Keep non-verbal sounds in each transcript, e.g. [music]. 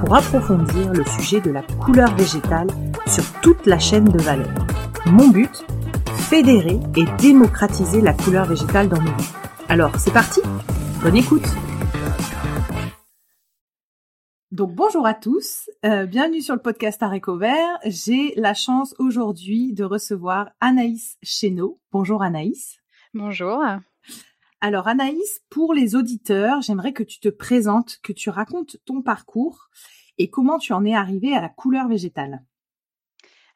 pour approfondir le sujet de la couleur végétale sur toute la chaîne de valeur. Mon but Fédérer et démocratiser la couleur végétale dans nos vies. Alors, c'est parti Bonne écoute donc bonjour à tous, euh, bienvenue sur le podcast Aréco Vert. J'ai la chance aujourd'hui de recevoir Anaïs Chéneau. Bonjour Anaïs. Bonjour. Alors Anaïs, pour les auditeurs, j'aimerais que tu te présentes, que tu racontes ton parcours et comment tu en es arrivée à la couleur végétale.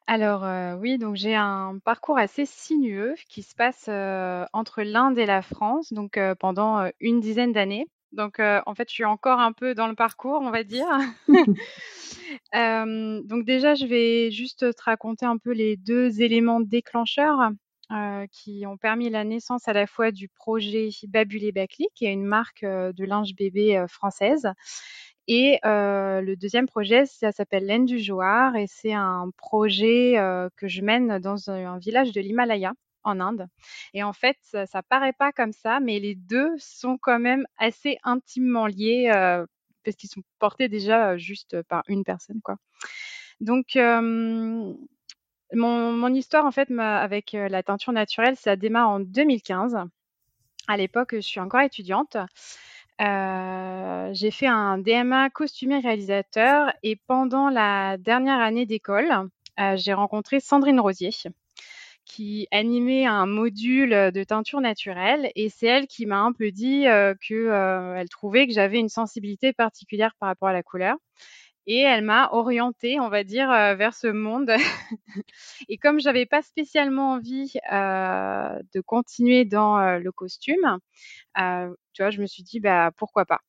Alors euh, oui, donc j'ai un parcours assez sinueux qui se passe euh, entre l'Inde et la France, donc euh, pendant une dizaine d'années. Donc en fait, je suis encore un peu dans le parcours, on va dire. [laughs] [laughs] donc déjà, je vais juste te raconter un peu les deux éléments déclencheurs. Euh, qui ont permis la naissance à la fois du projet Babulé Bacli, qui est une marque euh, de linge bébé euh, française. Et le deuxième projet, ça s'appelle Laine du Joar et c'est un projet que je mène dans un, village de l'Himalaya en Inde. Et en fait, ça, ça, paraît pas comme ça, mais les deux sont quand même assez intimement liés parce qu'ils sont portés déjà juste par une personne, quoi. Donc, mon, histoire, en fait, avec euh, la teinture naturelle, ça démarre en 2015. À l'époque, je suis encore étudiante. Euh, j'ai fait un DMA costumier réalisateur et pendant la dernière année d'école, euh, j'ai rencontré Sandrine Rosier qui animait un module de teinture naturelle et c'est elle qui m'a un peu dit qu'elle trouvait que j'avais une sensibilité particulière par rapport à la couleur et elle m'a orientée, on va dire, euh, vers ce monde. [laughs] et comme j'avais pas spécialement envie euh, de continuer dans euh, le costume, tu vois, je me suis dit, bah pourquoi pas.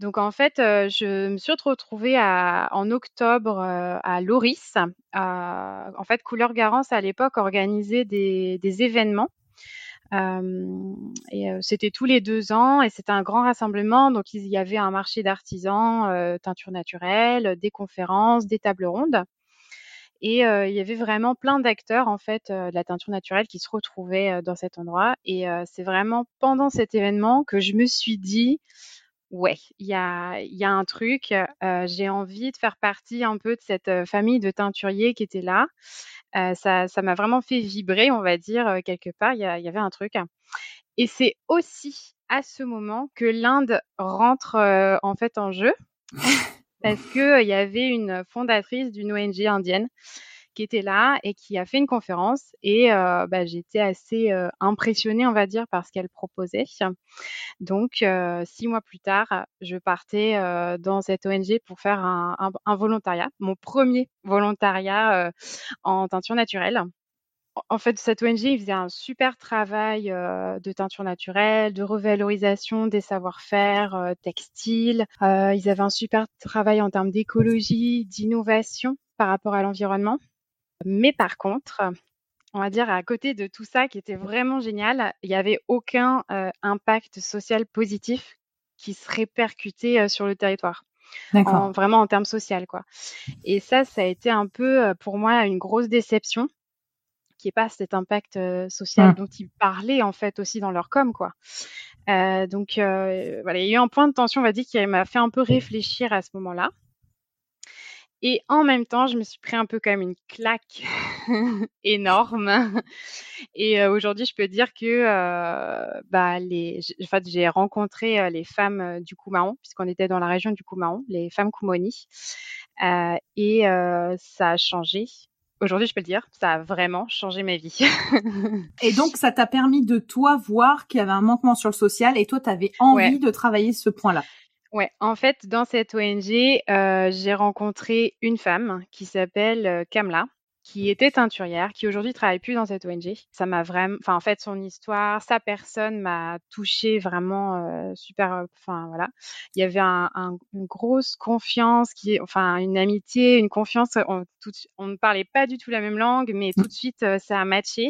Donc en fait, je me suis retrouvée en octobre à Loris. en fait, Couleur Garance à l'époque organisait des événements et c'était tous les deux ans et c'était un grand rassemblement. Donc il y avait un marché d'artisans, teinture naturelle, des conférences, des tables rondes. Et il y avait vraiment plein d'acteurs en fait de la teinture naturelle qui se retrouvaient dans cet endroit. Et c'est vraiment pendant cet événement que je me suis dit, ouais, il y a, y a un truc. J'ai envie de faire partie un peu de cette famille de teinturiers qui était là. Euh, ça, ça m'a vraiment fait vibrer, on va dire, euh, quelque part. Il y, avait un truc. Et c'est aussi à ce moment que l'Inde rentre euh, en fait en jeu, [laughs] parce qu'il y avait une fondatrice d'une ONG indienne qui était là et qui a fait une conférence. Et euh, bah, j'étais assez euh, impressionnée, on va dire, par ce qu'elle proposait. Donc, euh, six mois plus tard, je partais dans cette ONG pour faire un, un volontariat, mon premier volontariat en teinture naturelle. En fait, cette ONG, ils faisaient un super travail de teinture naturelle, de revalorisation des savoir-faire textiles. ils avaient un super travail en termes d'écologie, d'innovation par rapport à l'environnement. Mais par contre, on va dire à côté de tout ça qui était vraiment génial, il n'y avait aucun euh, impact social positif qui se répercutait euh, sur le territoire. vraiment en termes social, quoi. Et ça, ça a été un peu euh, pour moi une grosse déception, qui est pas cet impact social mmh. dont ils parlaient en fait aussi dans leur com, quoi. donc voilà, il y a eu un point de tension, on va dire, qui m'a fait un peu réfléchir à ce moment-là. Et en même temps, je me suis pris un peu comme une claque [laughs] énorme. Et aujourd'hui, je peux dire que bah, les, en fait, j'ai rencontré les femmes du Koumaon, puisqu'on était dans la région du Koumaon, les femmes Koumoni. et ça a changé aujourd'hui, je peux le dire, ça a vraiment changé ma vie. et donc, ça t'a permis de toi voir qu'il y avait un manquement sur le social et toi, tu avais envie de travailler ce point-là? Ouais, en fait, dans cette ONG, euh, j'ai rencontré une femme qui s'appelle euh, Kamla qui était teinturière, qui aujourd'hui travaille plus dans cette ONG. Ça m'a vraiment, enfin en fait son histoire, sa personne m'a touchée vraiment euh, super. Euh, enfin voilà, il y avait un, un, une grosse confiance, qui, enfin une amitié, une confiance. On, tout, on ne parlait pas du tout la même langue, mais tout de suite euh, ça a matché.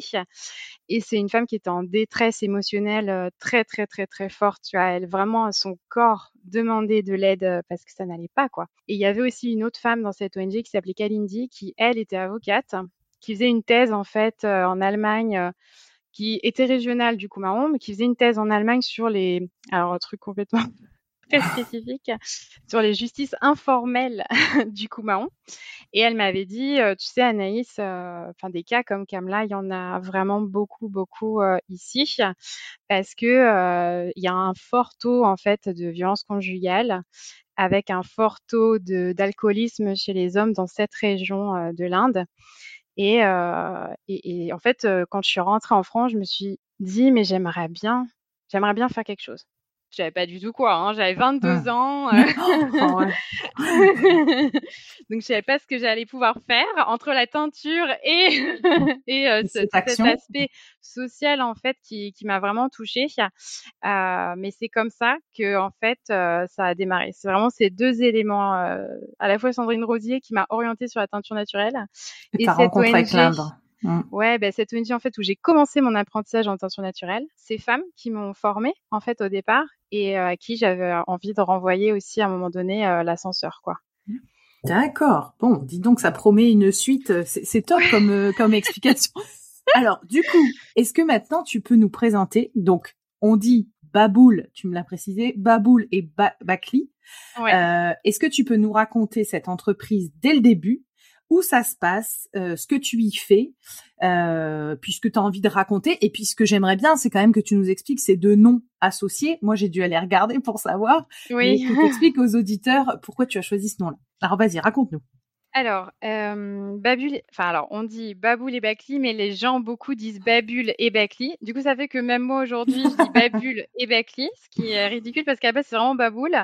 Et c'est une femme qui était en détresse émotionnelle très très très très forte. Tu vois, elle vraiment son corps demandait de l'aide parce que ça n'allait pas quoi. Et il y avait aussi une autre femme dans cette ONG qui s'appelait Kalindi, qui elle était avocate qui faisait une thèse en fait euh, en Allemagne euh, qui était régionale du coup marron, mais qui faisait une thèse en Allemagne sur les, alors un truc complètement très spécifique, sur les justices informelles [laughs] du coup marron. Et elle m'avait dit, euh, tu sais Anaïs, enfin des cas comme Kamla, il y en a vraiment beaucoup, beaucoup ici, parce que il y a un fort taux en fait de violence conjugale avec un fort taux d'alcoolisme chez les hommes dans cette région euh, de l'Inde. Et, euh, et, en fait, euh, quand je suis rentrée en France, je me suis dit, mais j'aimerais bien, j'aimerais bien faire quelque chose. Je savais pas du tout quoi. Hein. J'avais 22 ans. Euh... [laughs] Oh, [laughs] Donc je savais pas ce que j'allais pouvoir faire entre la teinture et [laughs] et euh, cet aspect social en fait qui, qui m'a vraiment touchée. Euh, mais c'est comme ça que en fait ça a démarré. C'est vraiment ces deux éléments, à la fois Sandrine Rosier qui m'a orientée sur la teinture naturelle et, et cette ONG. Mmh. Ouais, ben cette ONG en fait où j'ai commencé mon apprentissage en tension naturelle, ces femmes qui m'ont formée en fait au départ et euh, à qui j'avais envie de renvoyer aussi à un moment donné euh, l'ascenseur quoi. D'accord. Bon, dis donc ça promet une suite, euh, c'est top comme [laughs] comme explication. Alors, du coup, est-ce que maintenant tu peux nous présenter donc on dit Baboul, tu me l'as précisé, Baboul et Bakli. Ouais. est-ce que tu peux nous raconter cette entreprise dès le début où ça se passe, euh, ce que tu y fais, euh, puisque tu as envie de raconter. Et puis ce que j'aimerais bien, c'est quand même que tu nous expliques ces deux noms associés. Moi, j'ai dû aller regarder pour savoir. Oui. Et que [laughs] tu expliques aux auditeurs pourquoi tu as choisi ce nom-là. Alors vas-y, raconte-nous. Alors, euh, Babul, enfin alors on dit Baboul et Bakli, mais les gens beaucoup disent Babul et Bakli. Du coup, ça fait que même moi aujourd'hui, je dis [laughs] Babul et Bakli, ce qui est ridicule parce qu'à la base c'est vraiment Baboul.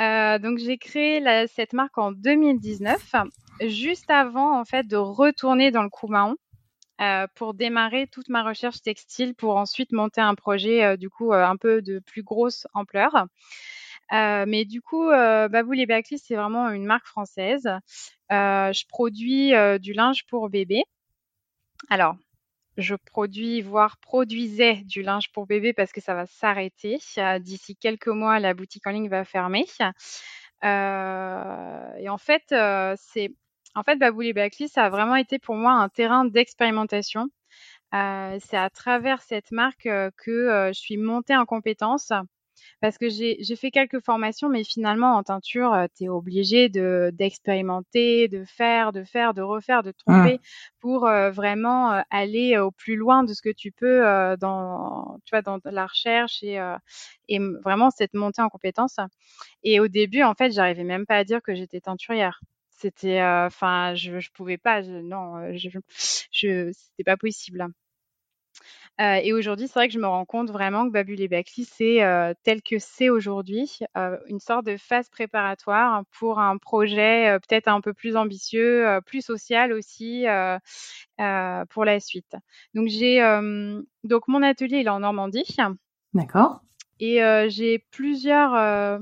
Euh, donc j'ai créé la, cette marque en 2019, juste avant en fait de retourner dans le Koumaon. Euh, pour démarrer toute ma recherche textile pour ensuite monter un projet euh, du coup euh, un peu de plus grosse ampleur. Euh, mais du coup, euh, Baboul et Bakli, c'est vraiment une marque française. Je produis du linge pour bébé. Alors, je produis, voire produisais du linge pour bébé parce que ça va s'arrêter. D'ici quelques mois, la boutique en ligne va fermer. Euh, et en fait, euh, c'est en fait Baboul et Bakli, ça a vraiment été pour moi un terrain d'expérimentation. Euh, c'est à travers cette marque que je suis montée en compétences parce que j'ai fait quelques formations, mais finalement en teinture, euh, tu es obligé de d'expérimenter, de faire, de faire, de refaire, de mmh. tromper pour euh, vraiment euh, aller au plus loin de ce que tu peux dans tu vois dans la recherche et et vraiment cette montée en compétences. Et au début, en fait, j'arrivais même pas à dire que j'étais teinturière c'était enfin je je pouvais pas non je je c'était pas possible euh, et aujourd'hui, c'est vrai que je me rends compte vraiment que Babul et Bakli, c'est euh, tel que c'est aujourd'hui, euh, une sorte de phase préparatoire pour un projet peut-être un peu plus ambitieux, plus social aussi pour la suite. Donc j'ai donc mon atelier il est en Normandie. D'accord. Et j'ai plusieurs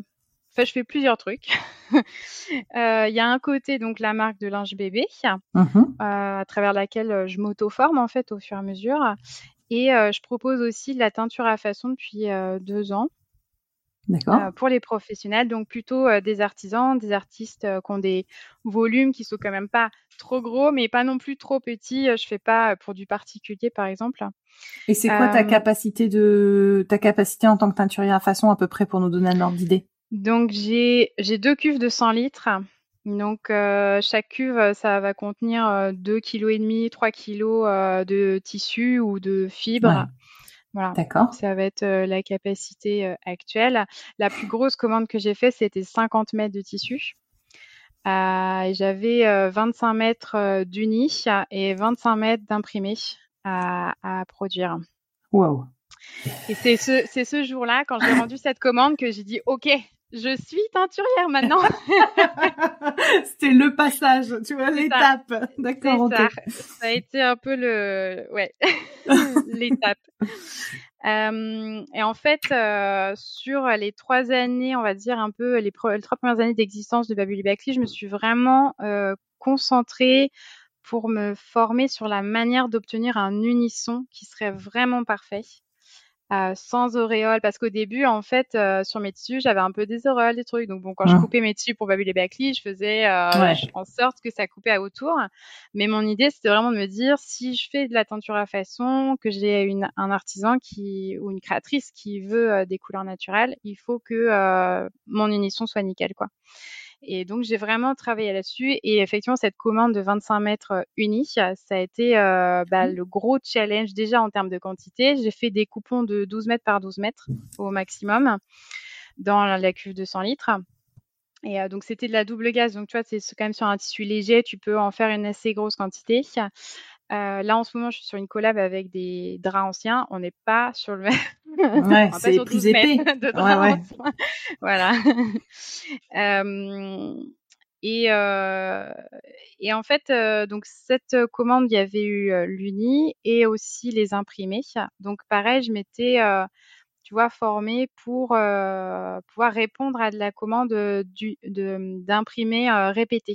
Enfin, je fais plusieurs trucs. [laughs] Il y a un côté donc la marque de linge bébé, mmh à travers laquelle je m'auto-forme en fait au fur et à mesure. Et euh, je propose aussi de la teinture à façon depuis euh, deux ans. D'accord. Euh, pour les professionnels, donc plutôt des artisans, des artistes qui ont des volumes qui sont quand même pas trop gros, mais pas non plus trop petits. Je fais pas pour du particulier, par exemple. Et c'est quoi ta capacité de ta capacité en tant que teinturier à façon à peu près pour nous donner un ordre d'idée? Donc j'ai j'ai deux cuves de 100 litres donc euh, chaque cuve, euh, ça va contenir euh, 2 kg et demi, 3 kg euh, de tissu ou de fibres. Voilà. D'accord. Ça va être la capacité actuelle. La plus grosse commande que j'ai faite, c'était 50 mètres de tissu. J'avais 25 mètres d'uni et 25 mètres d'imprimé à, à produire. Wow. Et c'est ce, c'est ce jour-là, quand j'ai rendu cette commande, que j'ai dit, OK, je suis teinturière maintenant. [laughs] [laughs] C'était le passage, tu vois, l'étape. D'accord. Ça. ça. a été un peu le, ouais, [laughs] l'étape. Euh, et en fait, euh, sur les trois années, on va dire un peu les, trois premières années d'existence de Babuli Bakli, je me suis vraiment euh, concentrée pour me former sur la manière d'obtenir un unisson qui serait vraiment parfait. Euh, sans auréole. Parce qu'au début en fait euh, sur mes tissus j'avais un peu des auréoles des trucs. Donc bon quand je mmh. coupais mes tissus pour Babylé Backly je faisais euh, en sorte que ça coupait à autour. Mais mon idée c'était vraiment de me dire si je fais de la teinture à façon que j'ai une un artisan qui ou une créatrice qui veut des couleurs naturelles il faut que mon unisson soit nickel quoi et donc, j'ai vraiment travaillé là-dessus. Et effectivement, cette commande de 25 mètres euh, unis, ça a été euh, bah, mmh. le gros challenge déjà en termes de quantité. J'ai fait des coupons de 12 mètres par 12 mètres au maximum dans la cuve de 100 litres. Et euh, donc, c'était de la double gaz. Donc, tu vois, c'est quand même sur un tissu léger. Tu peux en faire une assez grosse quantité. Euh, là, en ce moment, je suis sur une collab avec des draps anciens. On n'est pas sur le [laughs] même. Ouais, [laughs] c'est plus épais. [laughs] De draps ouais, [laughs] voilà. euh, et, euh, et en fait, euh, donc cette commande, il y avait eu l'uni et aussi les imprimés. Donc pareil, je m'étais, tu vois, formée pour pouvoir répondre à de la commande d'imprimer répété.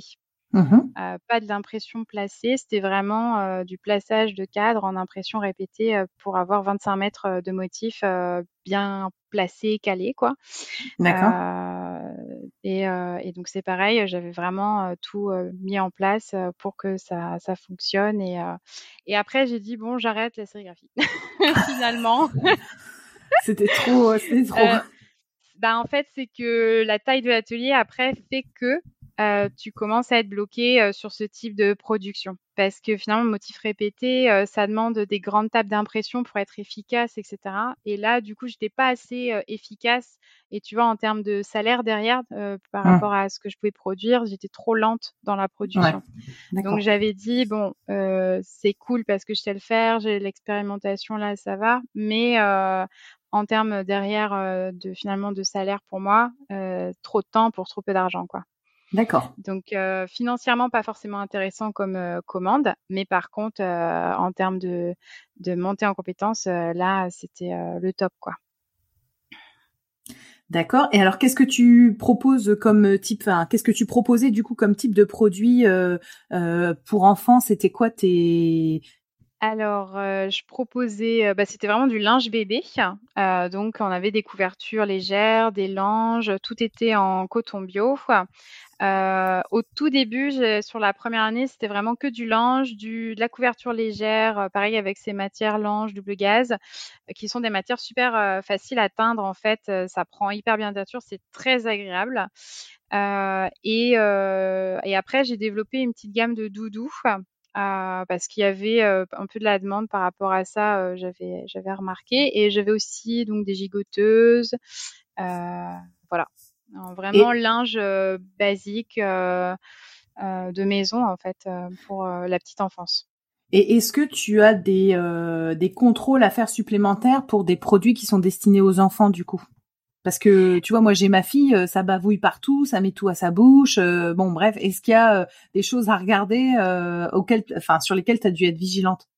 Mmh euh, pas de l'impression placée, c'était vraiment euh, du plaçage de cadre en impression répétée euh, pour avoir 25 mètres de motifs bien placés, calés, quoi. D'accord. Et, et, donc c'est pareil, j'avais vraiment tout mis en place pour que ça, ça fonctionne. Et, et après j'ai dit bon, j'arrête la sérigraphie. [laughs] Finalement. c'était trop, c'était trop. bah en fait c'est que la taille de l'atelier après fait que euh, tu commences à être bloqué euh, sur ce type de production. Parce que finalement, le motif répété, euh, ça demande des grandes tables d'impression pour être efficace, etc. Et là, du coup, je n'étais pas assez efficace. Et tu vois, en termes de salaire derrière, par mmh. rapport à ce que je pouvais produire, j'étais trop lente dans la production. Donc, j'avais dit, bon, c'est cool parce que je sais le faire, j'ai l'expérimentation là, ça va. Mais en termes derrière de finalement de salaire pour moi, trop de temps pour trop peu d'argent, quoi. D'accord. Donc euh, financièrement pas forcément intéressant comme euh, commande, mais par contre euh, en termes de, de montée en compétence, là c'était le top quoi. D'accord. Et alors, qu'est-ce que tu proposes comme type, enfin, qu'est-ce que tu proposais du coup comme type de produit pour enfants? C'était quoi tes alors, je proposais, bah, c'était vraiment du linge bébé. donc, on avait des couvertures légères, des langes, tout était en coton bio. Euh, au tout début, sur la première année, c'était vraiment que du linge, de la couverture légère, euh, pareil avec ces matières lange, double gaz, euh, qui sont des matières super euh, faciles à teindre en fait. ça prend hyper bien nature, c'est très agréable. Et, et, après, j'ai développé une petite gamme de doudous. Parce qu'il y avait un peu de la demande par rapport à ça, j'avais j'avais remarqué et j'avais aussi donc des gigoteuses, voilà, vraiment linge basique de maison en fait pour la petite enfance. Et est-ce que tu as des, des contrôles à faire supplémentaires pour des produits qui sont destinés aux enfants du coup? Parce que tu vois, moi j'ai ma fille, ça bavouille partout, ça met tout à sa bouche. bon bref, est-ce qu'il y a des choses à regarder sur lesquelles tu as dû être vigilante?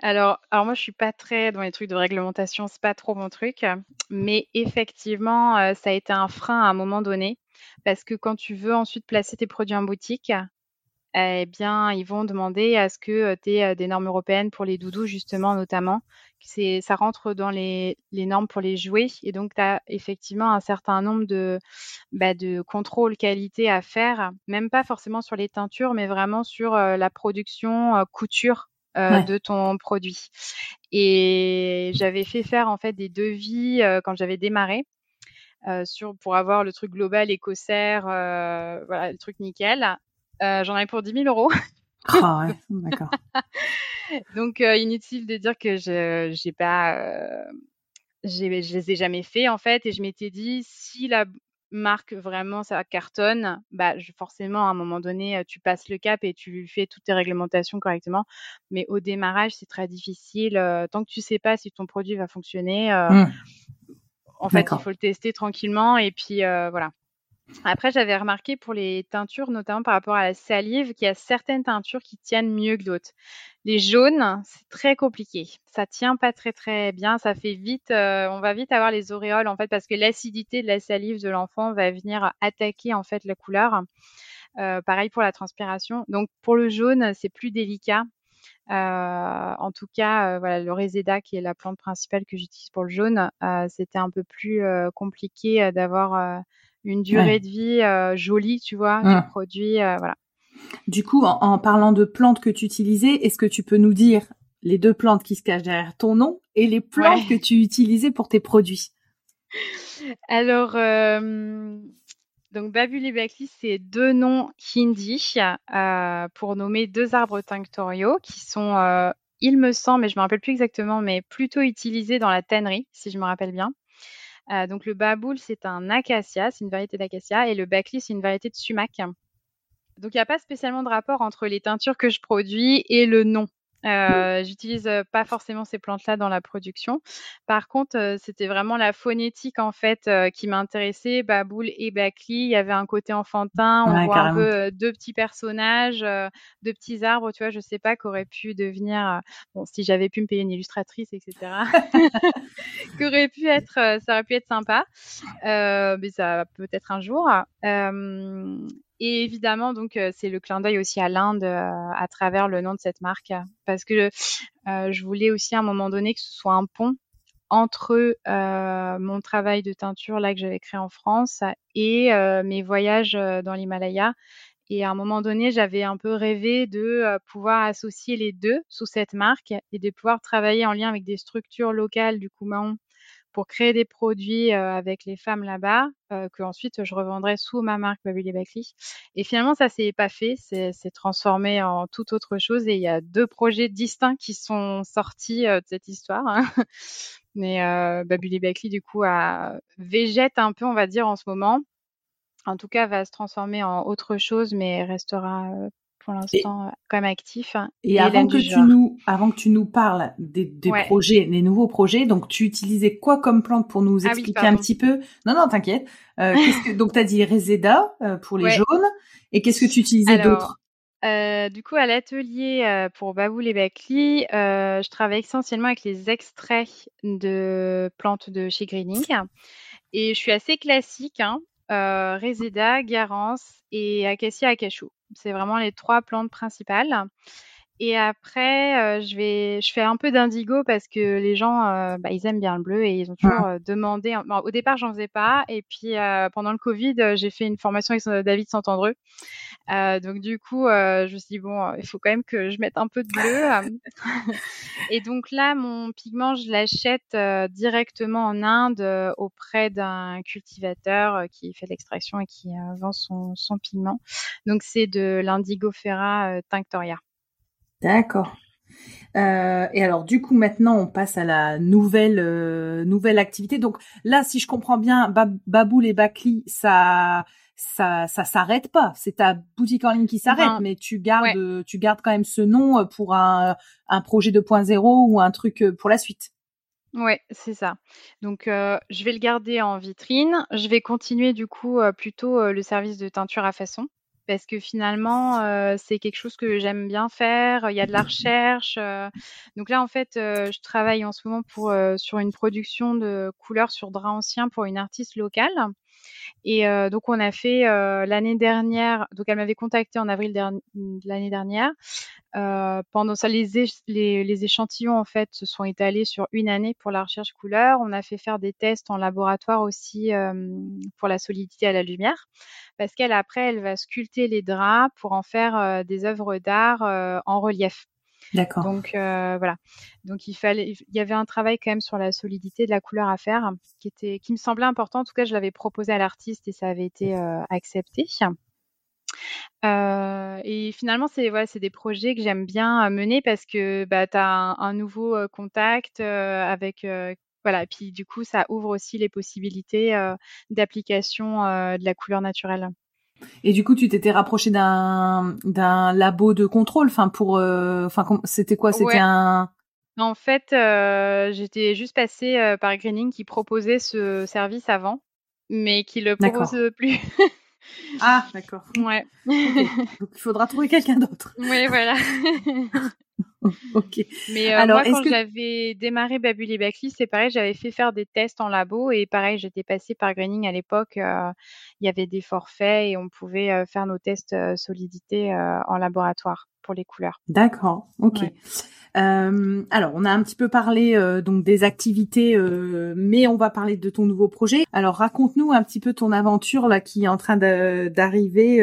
Alors, alors moi, je suis pas très dans les trucs de réglementation, c'est pas trop mon truc. Mais effectivement, euh, ça a été un frein à un moment donné, parce que quand tu veux ensuite placer tes produits en boutique, eh bien, ils vont demander à ce que tu aies des normes européennes pour les doudous, justement, notamment. C'est, ça rentre dans les, les, normes pour les jouets. Et donc, tu as effectivement un certain nombre de, bah, de contrôles qualité à faire, même pas forcément sur les teintures, mais vraiment sur euh, la production, euh, couture euh, de ton produit. Et j'avais fait faire en fait des devis euh, quand j'avais démarré. Euh, sur, pour avoir le truc global écossaire, voilà, le truc nickel. J'en avais pour 10 000 euros. Ah ouais, d'accord. [laughs] Donc inutile de dire que je j'ai pas, je les ai jamais fait en fait, et je m'étais dit si la marque vraiment ça cartonne, bah, forcément à un moment donné, tu passes le cap et tu fais toutes tes réglementations correctement. Mais au démarrage, c'est très difficile, tant que tu sais pas si ton produit va fonctionner, mmh. en fait, il faut le tester tranquillement et puis, voilà. Après, j'avais remarqué pour les teintures, notamment par rapport à la salive, qu'il y a certaines teintures qui tiennent mieux que d'autres. Les jaunes, c'est très compliqué. Ça tient pas très très bien. Ça fait vite, euh, on va vite avoir les auréoles en fait parce que l'acidité de la salive de l'enfant va venir attaquer en fait la couleur. Euh, pareil pour la transpiration. Donc pour le jaune, c'est plus délicat. Euh, en tout cas, voilà, le Reseda, qui est la plante principale que j'utilise pour le jaune, c'était un peu plus compliqué d'avoir une durée de vie euh, jolie, tu vois, du produit, euh, voilà. Du coup, en, parlant de plantes que tu utilisais, est-ce que tu peux nous dire les deux plantes qui se cachent derrière ton nom et les plantes que tu utilisais pour tes produits? [laughs] Alors, euh, donc Babuli Bakli, c'est deux noms hindi pour nommer deux arbres tinctoriaux qui sont, il me semble, mais je me rappelle plus exactement, mais plutôt utilisés dans la tannerie, si je me rappelle bien. Euh, donc le baboul, c'est un acacia, c'est une variété d'acacia, et le bakli, c'est une variété de sumac. Donc il n'y a pas spécialement de rapport entre les teintures que je produis et le nom euh, j'utilise pas forcément ces plantes-là dans la production. Par contre, c'était vraiment la phonétique en fait qui m'intéressait. Baboul et Bakli, il y avait un côté enfantin. On voit un peu deux petits personnages, deux petits arbres, tu vois. Je sais pas qu'aurait pu devenir. bon, si j'avais pu me payer une illustratrice, etc. [laughs] qu'aurait pu être, ça aurait pu être sympa. mais ça peut-être un jour. Et évidemment, donc, euh, c'est le clin d'œil aussi à l'Inde euh, à travers le nom de cette marque, parce que euh, je voulais aussi à un moment donné que ce soit un pont entre mon travail de teinture là que j'avais créé en France et mes voyages dans l'Himalaya. Et à un moment donné, j'avais un peu rêvé de pouvoir associer les deux sous cette marque et de pouvoir travailler en lien avec des structures locales du Kumaon pour créer des produits avec les femmes là-bas, que ensuite je revendrai sous ma marque Babylé Bakli. Et finalement, ça s'est pas fait, c'est transformé en toute autre chose. Et il y a deux projets distincts qui sont sortis de cette histoire. Hein. [laughs] Mais euh, Babylé Bakli, du coup, a, végète un peu, on va dire, en ce moment. En tout cas, va se transformer en autre chose, mais restera pour l'instant quand même actif. Hein, et, avant que tu nous, avant que tu nous parles des, des projets, des nouveaux projets, donc tu utilisais quoi comme plante pour nous ah expliquer un petit peu? Non, non, t'inquiète. Euh, [laughs] que, donc tu as dit Reseda euh, pour les jaunes, et qu'est-ce que tu utilisais d'autre? euh, du coup, à l'atelier euh, pour Baboul et Bakli, euh, je travaille essentiellement avec les extraits de plantes de chez Greening. Et je suis assez classique, hein, euh, Reseda, Garance et Acacia Acachou. C'est vraiment les trois plantes principales. Et après, euh, je vais, je fais un peu d'indigo parce que les gens, euh, bah, ils aiment bien le bleu et ils ont toujours euh, demandé. au départ, j'en faisais pas, et puis pendant le Covid, j'ai fait une formation avec David Santandreux. Donc du coup, je me suis dit bon, il faut quand même que je mette un peu de bleu. [laughs] et donc là, mon pigment, je l'achète directement en Inde auprès d'un cultivateur qui fait l'extraction et qui vend son, son pigment. Donc c'est de l'indigo ferra tinctoria. D'accord. Euh, et alors du coup maintenant on passe à la nouvelle euh, nouvelle activité. Donc là si je comprends bien, Baboul et Bakli ça ça ça s'arrête pas. C'est ta boutique en ligne qui s'arrête, mais tu gardes tu gardes quand même ce nom pour un un projet 2.0 ou un truc pour la suite. Ouais, c'est ça. Donc, euh, je vais le garder en vitrine. Je vais continuer du coup plutôt le service de teinture à façon parce que finalement, euh, c'est quelque chose que j'aime bien faire. Il y a de la recherche. Euh. Donc là, en fait, euh, je travaille en ce moment pour, sur une production de couleurs sur drap ancien pour une artiste locale. Et donc, on a fait l'année dernière, donc elle m'avait contacté en avril de l'année dernière. pendant ça, les, les, échantillons, en fait, se sont étalés sur une année pour la recherche couleur. On a fait faire des tests en laboratoire aussi pour la solidité à la lumière. Parce qu'elle, après, elle va sculpter les draps pour en faire des œuvres d'art en relief. D'accord. Donc euh, voilà. Donc il fallait, il y avait un travail quand même sur la solidité de la couleur à faire, qui était, qui me semblait important. En tout cas, je l'avais proposé à l'artiste et ça avait été euh, accepté. Euh, et finalement, c'est voilà, c'est des projets que j'aime bien mener parce que bah, tu as un, nouveau contact avec voilà, puis du coup, ça ouvre aussi les possibilités d'application de la couleur naturelle. Et du coup, tu t'étais rapproché d'un d'un labo de contrôle, enfin pour, enfin c'était quoi? C'était un en fait, j'étais juste passée par Greening qui proposait ce service avant, mais qui le propose plus. [laughs] ah, d'accord. Ouais. Donc il faudra trouver quelqu'un d'autre. Oui, voilà. [laughs] [laughs] ok. Mais euh, moi, quand j'avais démarré Babuli Backly, c'est pareil, j'avais fait faire des tests en labo et pareil, j'étais passée par Greening à l'époque. Euh, il y avait des forfaits et on pouvait euh, faire nos tests solidité en laboratoire pour les couleurs. D'accord. Ok. alors, on a un petit peu parlé donc des activités, mais on va parler de ton nouveau projet. Alors, raconte-nous un petit peu ton aventure là qui est en train d'arriver.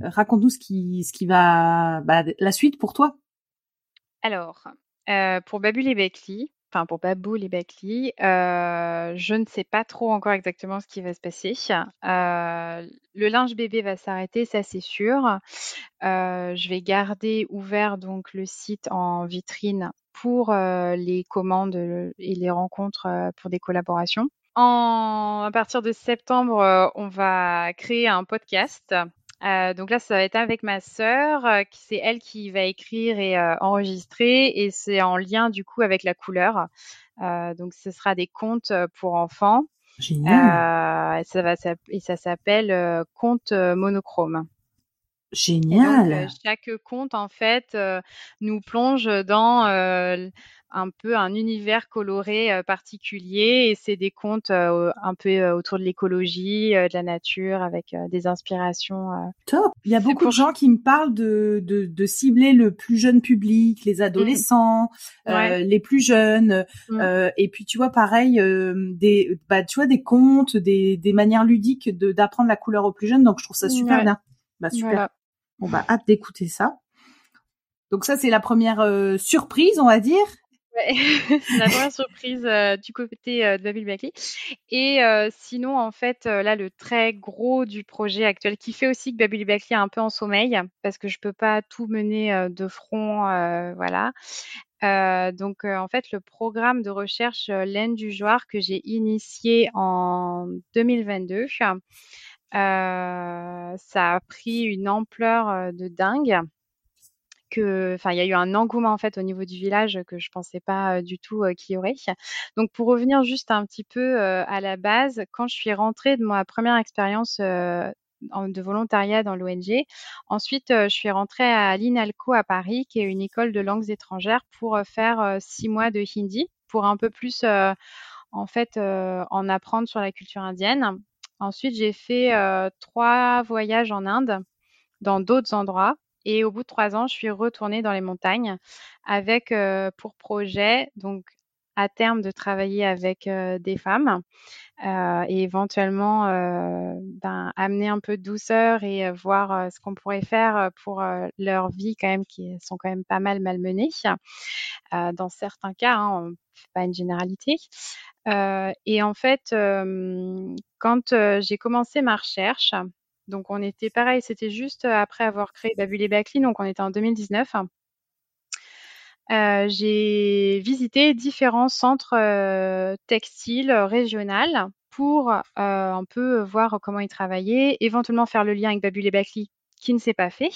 raconte-nous ce qui, ce qui va, bah, la suite pour toi. Alors, euh, pour Babou les Beckley, enfin pour euh, je ne sais pas trop encore exactement ce qui va se passer. Euh, le linge bébé va s'arrêter, ça c'est sûr. je vais garder ouvert donc le site en vitrine pour les commandes et les rencontres pour des collaborations. à partir de septembre, on va créer un podcast euh, donc là, ça va être avec ma sœur, euh, c'est elle qui va écrire et euh, enregistrer, et c'est en lien du coup avec la couleur. donc ce sera des contes pour enfants. Génial. ça va et ça s'appelle conte monochrome. Génial. chaque conte en fait nous plonge dans un peu un univers coloré euh, particulier et c'est des contes euh, un peu euh, autour de l'écologie, de la nature avec des inspirations. Top. Il y a beaucoup de gens qui me parlent de, de, de, cibler le plus jeune public, les adolescents, mmh. les plus jeunes. Mmh. et puis tu vois pareil des bah tu vois des contes, des, des manières ludiques de d'apprendre la couleur aux plus jeunes. Donc je trouve ça super bien. Bah super. On va hâte d'écouter ça. Donc ça c'est la première surprise, on va dire. C'est [laughs] la première surprise euh, du côté euh, de Backley. Et euh, sinon, en fait, là, le très gros du projet actuel, qui fait aussi que Babel Backley est un peu en sommeil, parce que je peux pas tout mener de front, voilà. donc, en fait, le programme de recherche Laine du Joire que j'ai initié en 2022, ça a pris une ampleur de dingue enfin, il y a eu un engouement en fait au niveau du village que je pensais pas du tout qu'il y aurait. Donc, pour revenir juste un petit peu à la base, quand je suis rentrée de ma première expérience de volontariat dans l'ONG. Ensuite, je suis rentrée à l'INALCO à Paris, qui est une école de langues étrangères, pour faire six mois de hindi, pour un peu plus, en fait, en apprendre sur la culture indienne. Ensuite, j'ai fait trois voyages en Inde, dans d'autres endroits. Et au bout de trois ans, je suis retournée dans les montagnes avec euh, pour projet, donc à terme, de travailler avec euh, des femmes euh, et éventuellement ben, amener un peu de douceur et voir ce qu'on pourrait faire pour leur vie quand même, qui sont quand même pas mal malmenées dans certains cas, hein, pas une généralité. et en fait, quand j'ai commencé ma recherche, donc on était pareil, c'était juste après avoir créé Babylé Backly, donc on était en 2019. Euh, j'ai visité différents centres textiles régionaux pour un peu voir comment ils travaillaient, éventuellement faire le lien avec Babylé Backly qui ne s'est pas fait.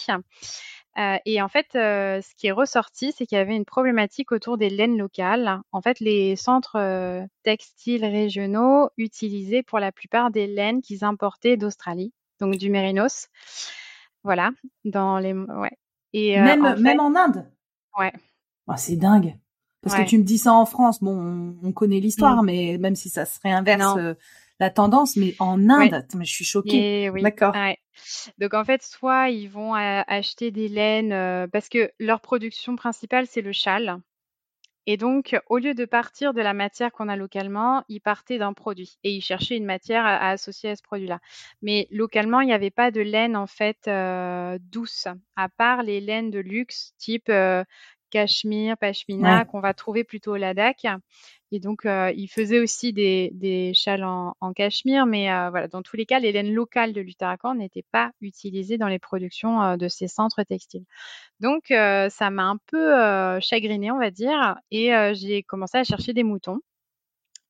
et en fait, ce qui est ressorti, c'est qu'il y avait une problématique autour des laines locales. En fait, les centres textiles régionaux utilisaient pour la plupart des laines qu'ils importaient d'Australie donc du mérinos. Voilà, dans les ouais. Et euh, même même en Inde? Ouais. Oh, c'est dingue. Parce que tu me dis ça en France, bon, on, connaît l'histoire, mm. mais même si ça serait inverse euh, la tendance, mais en Inde, je suis choquée. Oui. D'accord. Donc en fait, soit ils vont acheter des laines euh, parce que leur production principale c'est le châle. Et donc, au lieu de partir de la matière qu'on a localement, ils partaient d'un produit et ils cherchaient une matière à, associer à ce produit-là. Mais localement, il n'y avait pas de laine en fait euh, douce, à part les laines de luxe type euh, cachemire, pashmina qu'on va trouver plutôt au Ladakh. Et donc, euh, il faisait aussi des, des châles en, cachemire, mais euh, voilà, dans tous les cas, les laines locales de l'Uttarakhand n'étaient pas utilisées dans les productions euh, de ces centres textiles. Donc, ça m'a un peu chagrinée, on va dire, et j'ai commencé à chercher des moutons.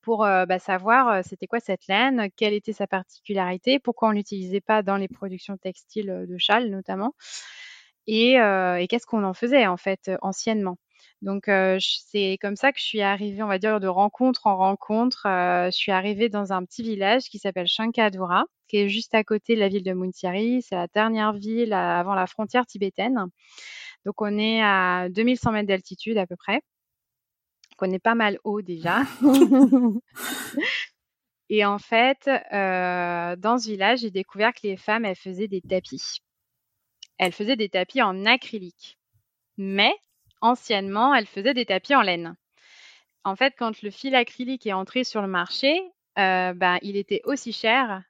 pour bah, savoir c'était quoi cette laine, quelle était sa particularité, pourquoi on l'utilisait pas dans les productions textiles de châles notamment, et, et qu'est-ce qu'on en faisait en fait anciennement. Donc c'est comme ça que je suis arrivée, on va dire, de rencontre en rencontre. je suis arrivée dans un petit village qui s'appelle Shankadura, qui est juste à côté de la ville de Muntiari. C'est la dernière ville avant la frontière tibétaine. Donc on est à 2100 mètres d'altitude à peu près. Donc on est pas mal haut déjà. [laughs] Et en fait, dans ce village, j'ai découvert que les femmes, elles faisaient des tapis. Elles faisaient des tapis en acrylique. Mais anciennement, elles faisaient des tapis en laine. En fait, quand le fil acrylique est entré sur le marché, euh, ben, il était aussi cher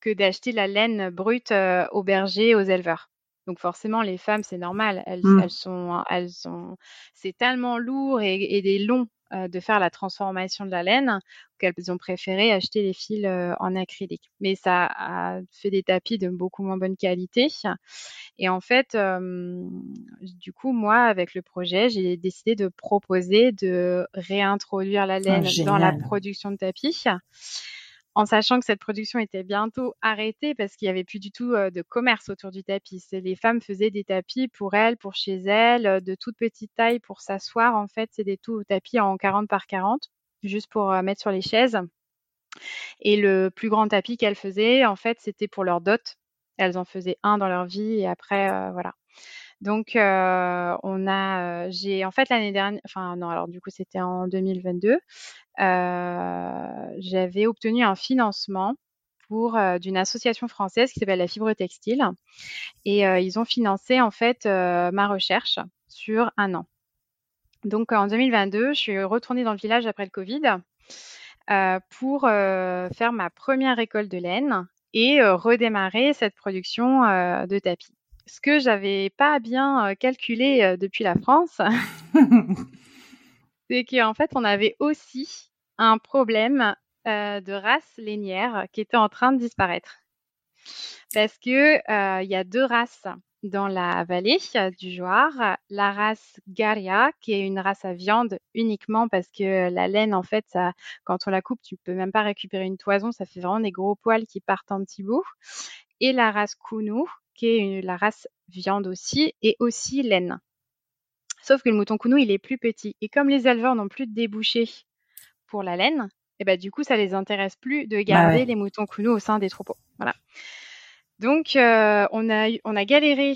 que d'acheter la laine brute euh, aux bergers, aux éleveurs. Donc forcément, les femmes, c'est normal, elles, mmh. elles sont, elles sont, c'est tellement lourd et, et des longs euh, de faire la transformation de la laine qu'elles ont préféré acheter les fils euh, en acrylique. Mais ça a fait des tapis de beaucoup moins bonne qualité. Et en fait, du coup, moi, avec le projet, j'ai décidé de proposer de réintroduire la ah, laine dans la production de tapis en sachant que cette production était bientôt arrêtée parce qu'il n'y avait plus du tout de commerce autour du tapis. Les femmes faisaient des tapis pour elles, pour chez elles, de toute petite taille pour s'asseoir. En fait, c'est des tout tapis en 40 par 40, juste pour mettre sur les chaises. Et le plus grand tapis qu'elles faisaient, en fait, c'était pour leur dot. Elles en faisaient un dans leur vie et après, voilà. Donc, on a, j'ai en fait l'année dernière, enfin non, alors du coup c'était en 2022, euh, j'avais obtenu un financement pour d'une association française qui s'appelle la Fibre Textile, et ils ont financé en fait ma recherche sur un an. Donc en 2022, je suis retournée dans le village après le Covid pour faire ma première récolte de laine et redémarrer cette production de tapis ce que j'avais pas bien calculé depuis la France, [laughs] c'est qu'en fait, on avait aussi un problème de race lainière qui était en train de disparaître. Parce que il y a deux races dans la vallée du Joar. La race Garia, qui est une race à viande uniquement parce que la laine, en fait, ça, quand on la coupe, tu peux même pas récupérer une toison. Ça fait vraiment des gros poils qui partent en petits bouts. Et la race Kunu, qui est la race viande aussi, et aussi laine. Sauf que le mouton Kounou, il est plus petit. Et comme les éleveurs n'ont plus de débouchés pour la laine, et eh ben, du coup, ça les intéresse plus de bah garder les moutons Kounou au sein des troupeaux. Voilà. Donc, euh, on, a, on a galéré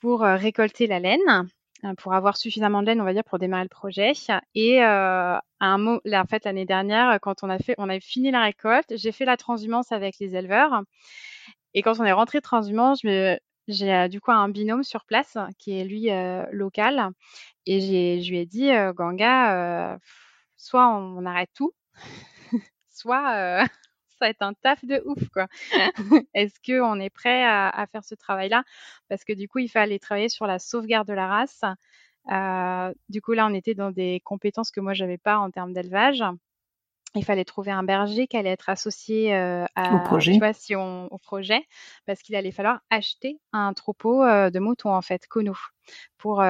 pour euh, récolter la laine, euh, pour avoir suffisamment de laine, on va dire, pour démarrer le projet. Et à un mot, en fait, l'année dernière, quand on a fait, on a fini la récolte, j'ai fait la transhumance avec les éleveurs. Et quand on est rentré transhumance, j'ai euh, du coup un binôme sur place qui est lui euh, local. Et je lui ai dit, euh, Ganga, soit on, arrête tout, [laughs] soit [laughs] ça va être un taf de ouf, quoi. [laughs] Est-ce qu'on est prêt à, faire ce travail-là? Parce que du coup, il fallait travailler sur la sauvegarde de la race. du coup, là, on était dans des compétences que moi, j'avais pas en termes d'élevage il fallait trouver un berger qui allait être associé au projet. Tu vois, si on, au projet, parce qu'il allait falloir acheter un troupeau de moutons en fait, Kono, pour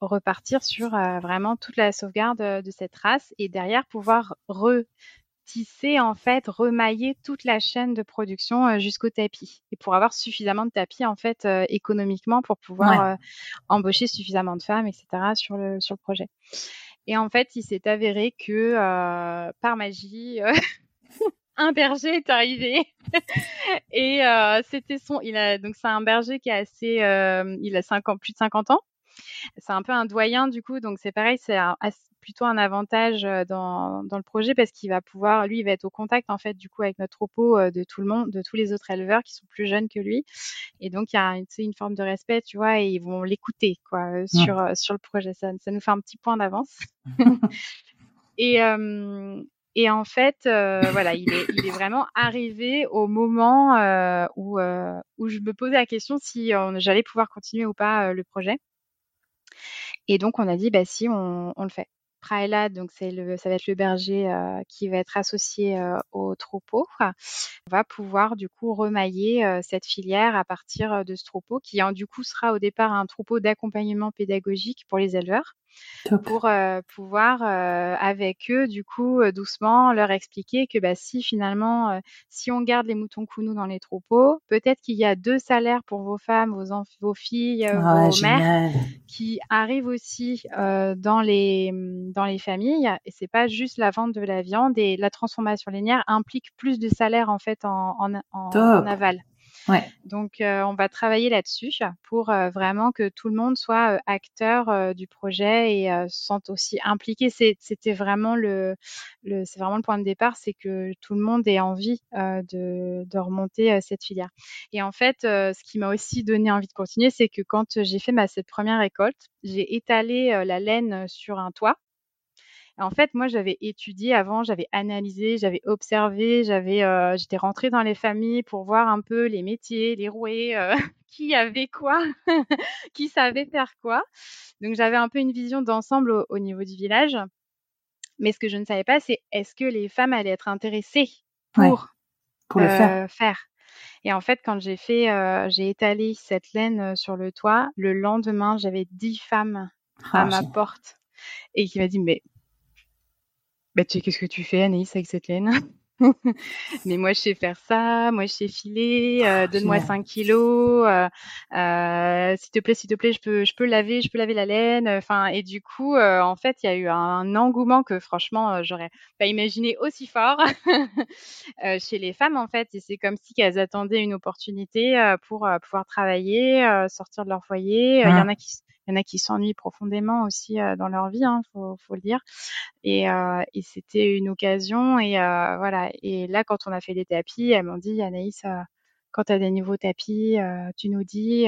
repartir sur vraiment toute la sauvegarde de cette race et derrière pouvoir retisser en fait, remailler toute la chaîne de production jusqu'au tapis et pour avoir suffisamment de tapis en fait économiquement pour pouvoir embaucher suffisamment de femmes, etc. sur le sur le projet. Et en fait, il s'est avéré que euh, par magie, euh, [laughs] un berger est arrivé [laughs] et euh, c'était son. Il a donc c'est un berger qui a assez, il a 50, plus de 50 ans. C'est un peu un doyen du coup, donc c'est pareil, c'est plutôt un avantage dans, dans le projet parce qu'il va pouvoir, lui, il va être au contact en fait du coup avec notre troupeau de tout le monde, de tous les autres éleveurs qui sont plus jeunes que lui, et donc il y a une, une forme de respect, tu vois, et ils vont l'écouter quoi mmh. sur sur le projet. Ça, ça nous fait un petit point d'avance. [laughs] et et en fait, voilà, il est, il est vraiment arrivé au moment où, où je me posais la question si j'allais pouvoir continuer ou pas le projet. Et donc, on a dit, bah si, on, on le fait Praelad, donc c'est le, ça va être le berger qui va être associé au troupeau, va pouvoir du coup remailler cette filière à partir de ce troupeau qui en, du coup sera au départ un troupeau d'accompagnement pédagogique pour les éleveurs pour euh, pouvoir euh, avec eux du coup euh, doucement leur expliquer que bah, si finalement si on garde les moutons counous dans les troupeaux peut-être qu'il y a deux salaires pour vos femmes vos vos filles ah vos mères qui arrivent aussi dans les dans les familles et c'est pas juste la vente de la viande et la transformation linéaire implique plus de salaires en fait en, en, en aval Ouais. Donc, euh, on va travailler là-dessus pour euh, vraiment que tout le monde soit euh, acteur du projet et se sente aussi impliqué. C'était vraiment le, le c'est vraiment le point de départ, c'est que tout le monde ait envie de, de, remonter cette filière. Et en fait, ce qui m'a aussi donné envie de continuer, c'est que quand j'ai fait ma cette première récolte, j'ai étalé la laine sur un toit en fait, moi, j'avais étudié avant, j'avais analysé, j'avais observé, j'avais, euh, j'étais rentrée dans les familles pour voir un peu les métiers, les roués, euh, [laughs] qui avait quoi, [laughs] qui savait faire quoi. Donc, j'avais un peu une vision d'ensemble au, niveau du village. Mais ce que je ne savais pas, c'est est-ce que les femmes allaient être intéressées pour, pour le faire. Euh, Et en fait, quand j'ai fait, j'ai étalé cette laine sur le toit, le lendemain, j'avais dix femmes à ah, ma porte et qui m'a dit mais bah, tu sais, qu'est-ce que tu fais, Anaïs, avec cette laine? [laughs] Mais moi je sais faire ça, moi je sais filer, euh, ah, donne-moi 5 kilos, euh, euh, s'il te plaît, s'il te plaît, je peux, je peux laver, je peux laver la laine. Enfin et du coup, euh, en fait, il y a eu un engouement que franchement j'aurais pas imaginé aussi fort [laughs] chez les femmes en fait. Et c'est comme si qu'elles attendaient une opportunité pour pouvoir travailler, sortir de leur foyer. Il y en a qui il y en a qui s'ennuient profondément aussi euh, dans leur vie, hein, faut, faut le dire. Et, euh, et c'était une occasion. Et euh, voilà. Et là, quand on a fait les tapis, elles m'ont dit, Anaïs, quand tu as des nouveaux tapis, tu nous dis.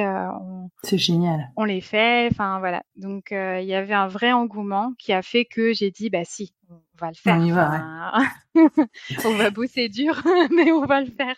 c'est génial. On les fait. Enfin voilà. Donc il y avait un vrai engouement qui a fait que j'ai dit, bah si, on va le faire. On y va. on va bosser dur, [laughs] mais on va le faire.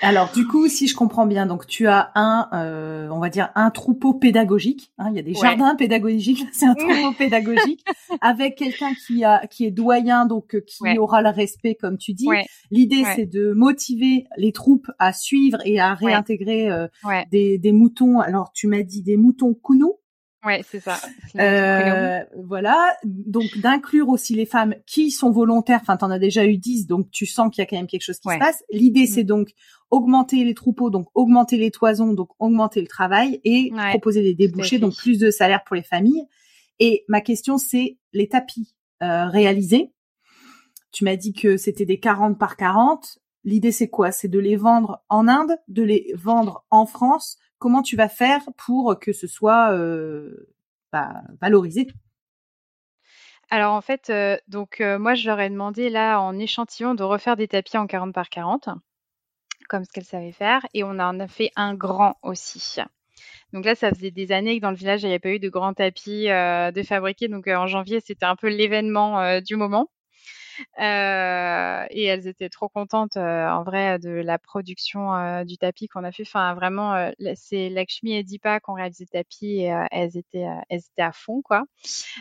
Alors du coup, si je comprends bien, donc tu as un, euh, on va dire un troupeau pédagogique. Hein, il y a des jardins pédagogiques, [laughs] c'est un troupeau pédagogique avec quelqu'un qui a, qui est doyen, donc euh, qui aura le respect, comme tu dis. L'idée, c'est de motiver les troupes à suivre et à réintégrer euh, des, des moutons. Alors tu m'as dit des moutons Kuno Ouais, c'est ça. Euh, voilà. Donc d'inclure aussi les femmes qui sont volontaires. Enfin, t'en as déjà eu 10, donc tu sens qu'il y a quand même quelque chose qui se passe. L'idée, c'est mm. donc augmenter les troupeaux, donc augmenter les toisons, donc augmenter le travail et proposer des débouchés, donc plus de salaire pour les familles. Et ma question, c'est les tapis euh, réalisés. Tu m'as dit que c'était des 40 par 40. L'idée, c'est quoi? C'est de les vendre en Inde, de les vendre en France comment tu vas faire pour que ce soit euh, bah, valorisé? Alors en fait, euh, donc euh, moi je leur ai demandé là en échantillon de refaire des tapis en 40 par 40, comme ce qu'elles savaient faire, et on en a fait un grand aussi. Donc là, ça faisait des années que dans le village, il n'y avait pas eu de grands tapis de fabriquer. Donc en janvier, c'était un peu l'événement du moment. Euh, et elles étaient trop contentes euh, en vrai de la production euh, du tapis qu'on a fait. Enfin, vraiment, c'est Lakshmi et Deepa qui ont réalisé le tapis et elles étaient, elles étaient à fond, quoi.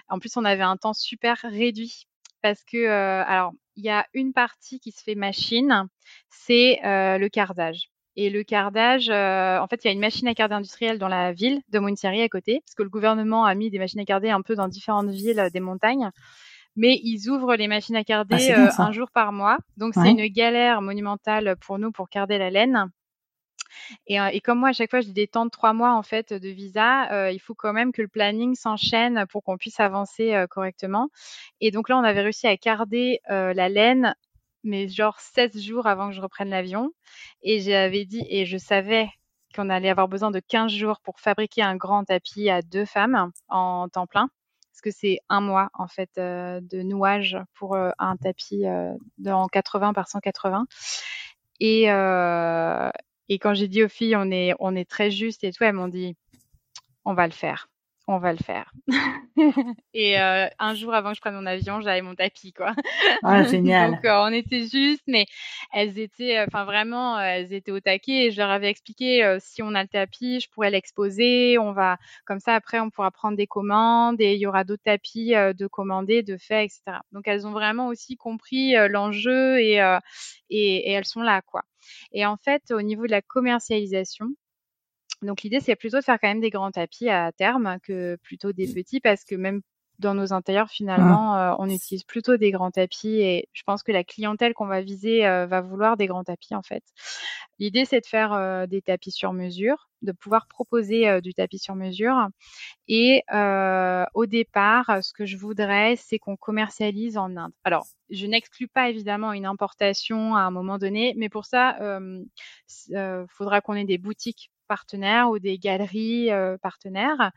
En plus, on avait un temps super réduit parce que, alors, il y a une partie qui se fait machine, c'est le cardage. Et le cardage, en fait, il y a une machine à carder industrielle dans la ville de Montieri à côté, parce que le gouvernement a mis des machines à carder un peu dans différentes villes des montagnes mais ils ouvrent les machines à carder ah, euh, un jour par mois. Donc c'est une galère monumentale pour nous pour carder la laine. Et, euh, et, comme moi, à chaque fois, j'ai des temps de trois mois en fait de visa, euh, il faut quand même que le planning s'enchaîne pour qu'on puisse avancer correctement. Et donc là, on avait réussi à carder la laine, mais genre 16 jours avant que je reprenne l'avion. Et j'avais dit, et je savais qu'on allait avoir besoin de 15 jours pour fabriquer un grand tapis à deux femmes en temps plein parce que c'est un mois en fait euh, de nouage pour euh, un tapis euh, en 80 par 180. Et, et quand j'ai dit aux filles on est on est très juste et tout, elles m'ont dit on va le faire on va le faire. [laughs] et euh, un jour avant que je prenne mon avion, j'avais mon tapis, quoi. Ah, [laughs] génial. Donc, euh, on était juste, mais elles étaient, enfin, vraiment, elles étaient au taquet et je leur avais expliqué, si on a le tapis, je pourrais l'exposer, on va, comme ça, après, on pourra prendre des commandes et il y aura d'autres tapis de commander, de fait, etc. Donc, elles ont vraiment aussi compris l'enjeu et, et, et elles sont là, quoi. Et en fait, au niveau de la commercialisation, donc l'idée, c'est plutôt de faire quand même des grands tapis à terme que plutôt des petits parce que même dans nos intérieurs, finalement, euh, on utilise plutôt des grands tapis et je pense que la clientèle qu'on va viser euh, va vouloir des grands tapis en fait. L'idée, c'est de faire euh, des tapis sur mesure, de pouvoir proposer du tapis sur mesure. Et au départ, ce que je voudrais, c'est qu'on commercialise en Inde. Alors, je n'exclus pas évidemment une importation à un moment donné, mais pour ça, il faudra qu'on ait des boutiques partenaires ou des galeries euh, partenaires.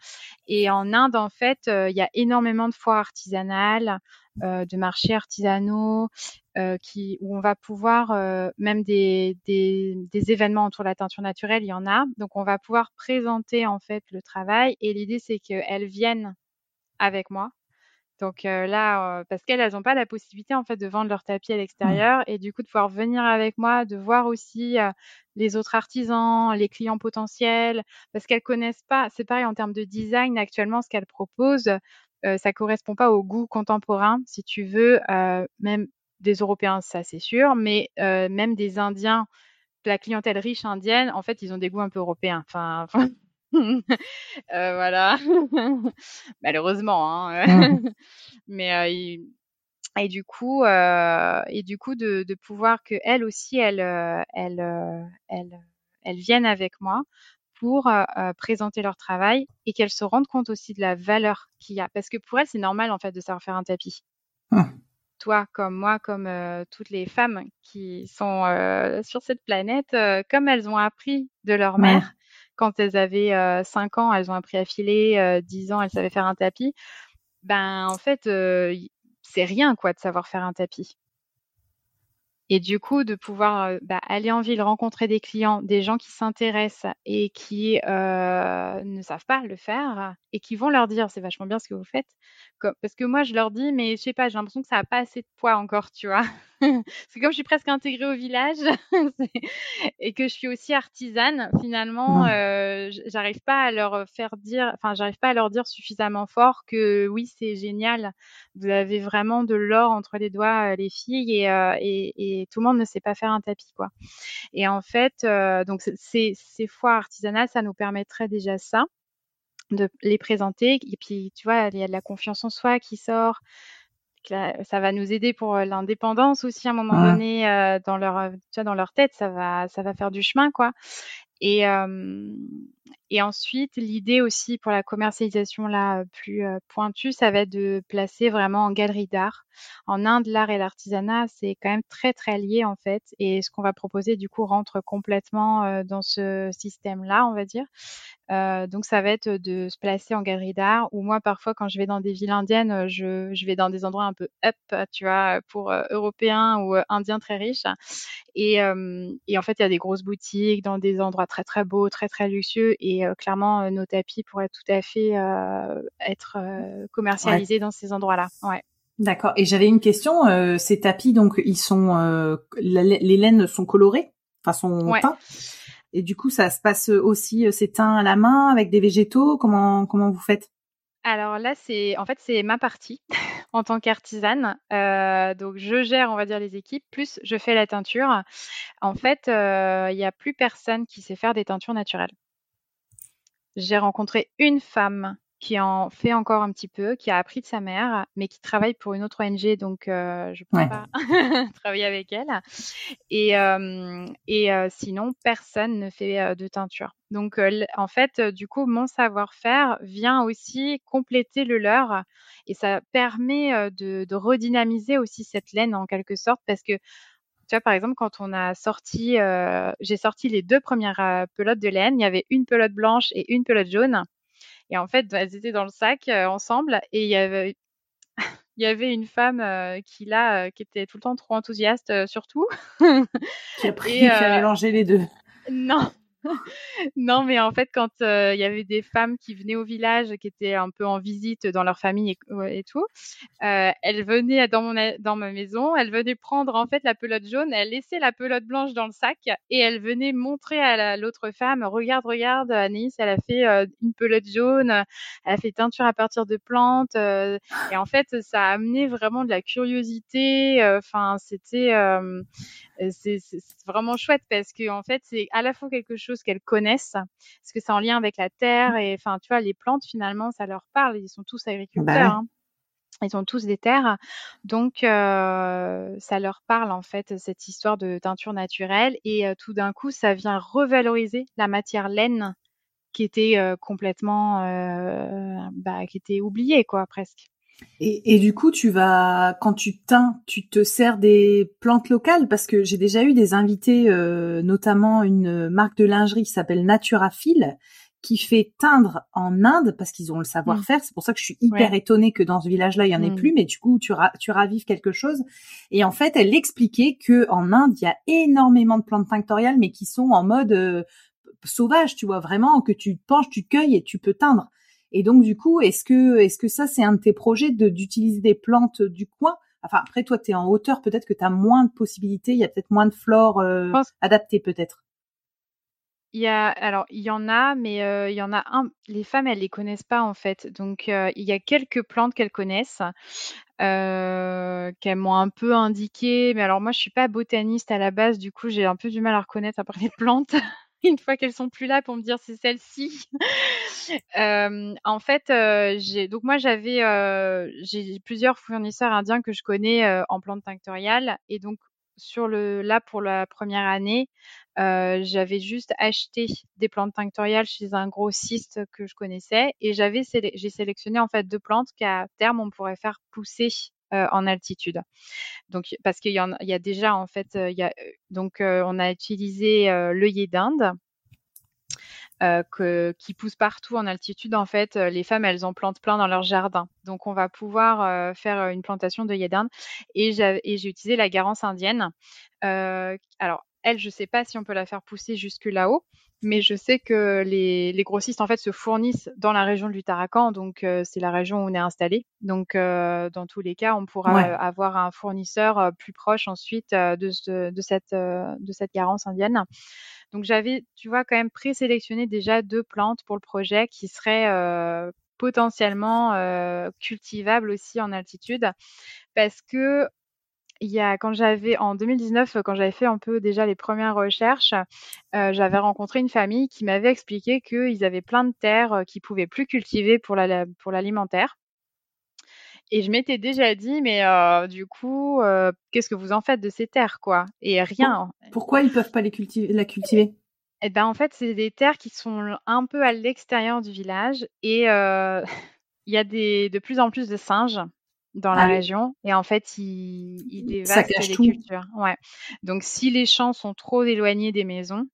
Et en Inde, en fait, euh, il y a énormément de foires artisanales, euh, de marchés artisanaux, qui, où on va pouvoir, même des, des, des, événements autour de la teinture naturelle, il y en a. Donc, on va pouvoir présenter en fait le travail. Et l'idée, c'est qu'elles viennent avec moi donc là, parce qu'elles, n'ont pas la possibilité en fait de vendre leur tapis à mmh. l'extérieur et du coup de pouvoir venir avec moi, de voir aussi les autres artisans, les clients potentiels, parce qu'elles connaissent pas. C'est pareil en termes de design actuellement, ce qu'elles proposent, ça correspond pas au goût contemporain, si tu veux, même des Européens, ça c'est sûr, mais même des Indiens, la clientèle riche indienne, en fait, ils ont des goûts un peu européens. Enfin, [laughs] [laughs] voilà. [laughs] Malheureusement, hein. Mmh. [laughs] Mais euh, et du coup, euh, et du coup de, de pouvoir que elles aussi, elles, elles, elles viennent avec moi pour présenter leur travail et qu'elles se rendent compte aussi de la valeur qu'il y a. Parce que pour elles, c'est normal en fait de savoir faire un tapis. Mmh. Toi, comme moi, comme toutes les femmes qui sont sur cette planète, comme elles ont appris de leur mère, quand elles avaient 5 ans, elles ont appris à filer, 10 ans, elles savaient faire un tapis. Ben, en fait, c'est rien, quoi, de savoir faire un tapis. Et du coup, de pouvoir bah, aller en ville, rencontrer des clients, des gens qui s'intéressent et qui ne savent pas le faire et qui vont leur dire c'est vachement bien ce que vous faites. parce que moi, je leur dis, mais je sais pas, j'ai l'impression que ça n'a pas assez de poids encore, tu vois. [laughs] c'est comme je suis presque intégrée au village [laughs] et que je suis aussi artisane, finalement, euh, j'arrive pas à leur faire dire, enfin, j'arrive pas à leur dire suffisamment fort que oui, c'est génial. Vous avez vraiment de l'or entre les doigts, les filles, et, et, et, tout le monde ne sait pas faire un tapis, quoi. Et en fait, euh, donc ces, ces foires artisanales, ça nous permettrait déjà ça de les présenter. Et puis, tu vois, il y a de la confiance en soi qui sort ça va nous aider pour l'indépendance aussi à un moment donné dans leur tu vois, dans leur tête ça va ça va faire du chemin quoi. Et et ensuite l'idée aussi pour la commercialisation là plus pointue ça va être de placer vraiment en galerie d'art. En Inde l'art et l'artisanat c'est quand même très très lié en fait. Et ce qu'on va proposer du coup rentre complètement dans ce système là on va dire. Euh, donc ça va être de se placer en galerie d'art ou moi parfois quand je vais dans des villes indiennes, je, vais dans des endroits un peu up, tu vois, pour euh, européens ou euh, indiens très riches. Et, et, en fait, il y a des grosses boutiques dans des endroits très très beaux, très très luxueux et clairement nos tapis pourraient tout à fait être commercialisés dans ces endroits-là. Ouais. D'accord. Et j'avais une question. ces tapis, donc ils sont, les laines sont colorées, enfin sont ouais. teints. Et du coup, ça se passe aussi, euh, c'est teint à la main avec des végétaux? Comment comment vous faites? Alors là, c'est en fait c'est ma partie [laughs] en tant qu'artisane. Euh, donc je gère, on va dire, les équipes, plus je fais la teinture. En fait, euh, il n'y a plus personne qui sait faire des teintures naturelles. J'ai rencontré une femme qui en fait encore un petit peu, qui a appris de sa mère, mais qui travaille pour une autre ONG, donc euh, je ne peux pas [laughs] travailler avec elle. Et, euh, et euh, sinon, personne ne fait de teinture. Donc, en fait, du coup, mon savoir-faire vient aussi compléter le leur, et ça permet de, de redynamiser aussi cette laine en quelque sorte, parce que tu vois, par exemple, quand on a sorti, j'ai sorti les deux premières pelotes de laine, il y avait une pelote blanche et une pelote jaune. Et en fait, elles étaient dans le sac euh, ensemble et il y avait [laughs] il y avait une femme euh, qui là, euh, qui était tout le temps trop enthousiaste, surtout. qui a [laughs] pris, qui a mélangé les deux. Non, [laughs] non, mais en fait, quand il y avait des femmes qui venaient au village, qui étaient un peu en visite dans leur famille et, tout, elles venaient dans mon dans ma maison, elles venaient prendre en fait la pelote jaune, elles laissaient la pelote blanche dans le sac et elles venaient montrer à l'autre femme, regarde, regarde, Anaïs, elle a fait une pelote jaune, elle a fait teinture à partir de plantes, et en fait, ça a amené vraiment de la curiosité. Enfin, c'était vraiment chouette parce que en fait, c'est à la fois quelque chose qu'elles connaissent, parce que c'est en lien avec la terre et enfin, tu vois, les plantes finalement, ça leur parle. Ils sont tous agriculteurs. Bah hein. Ils ont tous des terres, donc euh, ça leur parle en fait cette histoire de teinture naturelle et euh, tout d'un coup ça vient revaloriser la matière laine qui était euh, complètement, bah, qui était oubliée quoi presque. Et, et, du coup, tu vas, quand tu teins, tu te sers des plantes locales? Parce que j'ai déjà eu des invités, euh, notamment une marque de lingerie qui s'appelle Naturafil, qui fait teindre en Inde parce qu'ils ont le savoir-faire. Mm. C'est pour ça que je suis hyper étonnée que dans ce village-là, il y en ait mm. plus. Mais du coup, tu, tu ravives quelque chose. Et en fait, elle expliquait que en Inde, il y a énormément de plantes tinctoriales, mais qui sont en mode euh, sauvage. Tu vois vraiment que tu penches, tu cueilles et tu peux teindre. Et donc du coup, est-ce que est-ce que ça c'est un de tes projets de d'utiliser des plantes du coin? Enfin après toi tu es en hauteur, peut-être que tu as moins de possibilités, il y a peut-être moins de flore euh, adaptée peut-être. Il y a alors il y en a mais euh, il y en a un les femmes elles les connaissent pas en fait. Donc euh, il y a quelques plantes qu'elles connaissent. qu'elles m'ont un peu indiqué, mais alors moi je suis pas botaniste à la base, du coup j'ai un peu du mal à reconnaître après les plantes. [laughs] une fois qu'elles sont plus là pour me dire c'est celle-ci. [laughs] euh, en fait, euh, donc moi j'avais euh, j'ai plusieurs fournisseurs indiens que je connais en plantes tinctoriales et donc sur le là pour la première année, j'avais juste acheté des plantes tinctoriales chez un grossiste que je connaissais et j'avais j'ai sélectionné en fait deux plantes qu'à terme on pourrait faire pousser en altitude. Donc parce qu'il y, a déjà en fait, y a, donc on a utilisé l'œillet d'Inde. qui pousse partout en altitude, en fait, les femmes, elles en plantent plein dans leur jardin. Donc, on va pouvoir faire une plantation d'œillet d'Inde. Et j'ai utilisé la garance indienne. alors, elle, je ne sais pas si on peut la faire pousser jusque là-haut, mais je sais que les, les, grossistes en fait se fournissent dans la région du Tarakan, donc euh, c'est la région où on est installé. Donc euh, dans tous les cas, on pourra avoir un fournisseur euh, plus proche ensuite de, de, cette de cette garance indienne. Donc j'avais, tu vois, quand même présélectionné déjà deux plantes pour le projet qui seraient potentiellement cultivables aussi en altitude, parce que il y a quand j'avais en 2019 quand j'avais fait un peu déjà les premières recherches, euh, j'avais rencontré une famille qui m'avait expliqué qu'ils avaient plein de terres euh, qu'ils pouvaient plus cultiver pour la, pour l'alimentaire. Et je m'étais déjà dit, mais euh, du coup, qu'est-ce que vous en faites de ces terres, quoi? Et rien. Pourquoi ils peuvent pas les cultiver, la cultiver? Eh ben, en fait, c'est des terres qui sont un peu à l'extérieur du village et [laughs] il y a des, de plus en plus de singes dans la ah région et en fait ils, ils dévastent les cultures. Ouais. Donc si les champs sont trop éloignés des maisons,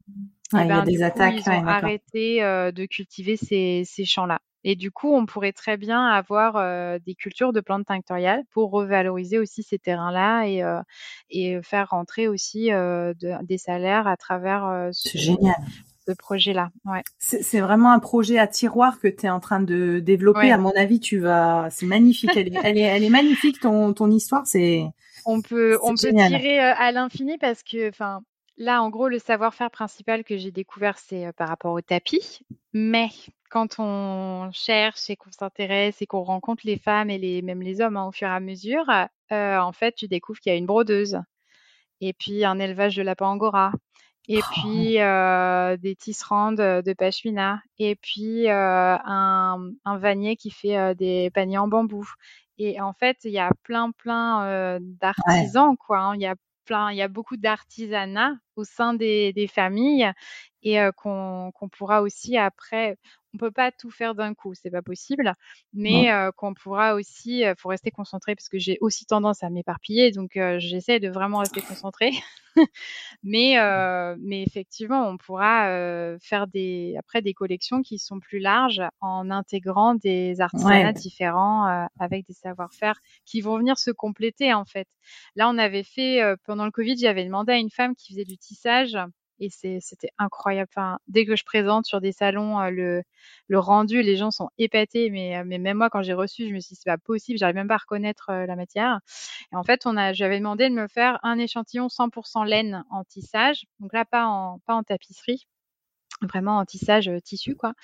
eh ben, des attaques, ils ont arrêté euh, de cultiver ces, ces champs-là. Et du coup, on pourrait très bien avoir euh, des cultures de plantes tinctoriales pour revaloriser aussi ces terrains-là et, euh, et faire rentrer aussi de, des salaires à travers ce, génial projet-là. Ouais. C'est vraiment un projet à tiroir que tu es en train de développer. À mon avis, tu vas. C'est magnifique. Elle est, elle est, elle est, magnifique ton, ton histoire. C'est. On peut, on peut tirer euh, à l'infini parce que, enfin, là, en gros, le savoir-faire principal que j'ai découvert, c'est euh, par rapport au tapis. Mais quand on cherche et qu'on s'intéresse et qu'on rencontre les femmes et les, même les hommes hein, au fur et à mesure, euh, en fait, tu découvres qu'il y a une brodeuse et puis un élevage de lapins angora et oh, puis euh, des tisserandes de pashmina, et puis euh, un, un, vanier qui fait euh, des paniers en bambou. Et en fait, il y a plein, plein euh, d'artisans, quoi. Hein. Il y a plein, il y a beaucoup d'artisanat au sein des, des familles et euh, qu'on qu'on pourra aussi après on peut pas tout faire d'un coup, c'est pas possible, mais euh, qu'on pourra aussi, il faut rester concentré parce que j'ai aussi tendance à m'éparpiller, donc j'essaie de vraiment rester concentré. [laughs] mais mais effectivement, on pourra faire des après des collections qui sont plus larges en intégrant des artisanats différents avec des savoir-faire qui vont venir se compléter en fait. Là, on avait fait pendant le Covid, j'avais demandé à une femme qui faisait du tissage et c'était incroyable. Enfin, dès que je présente sur des salons le, le rendu, les gens sont épatés, mais, mais même moi, quand j'ai reçu, je me suis dit, c'est pas possible, j'arrive même pas à reconnaître la matière. Et en fait, j'avais demandé de me faire un échantillon 100% laine en tissage, donc là, pas en, pas en tapisserie, vraiment en tissage tissu, quoi.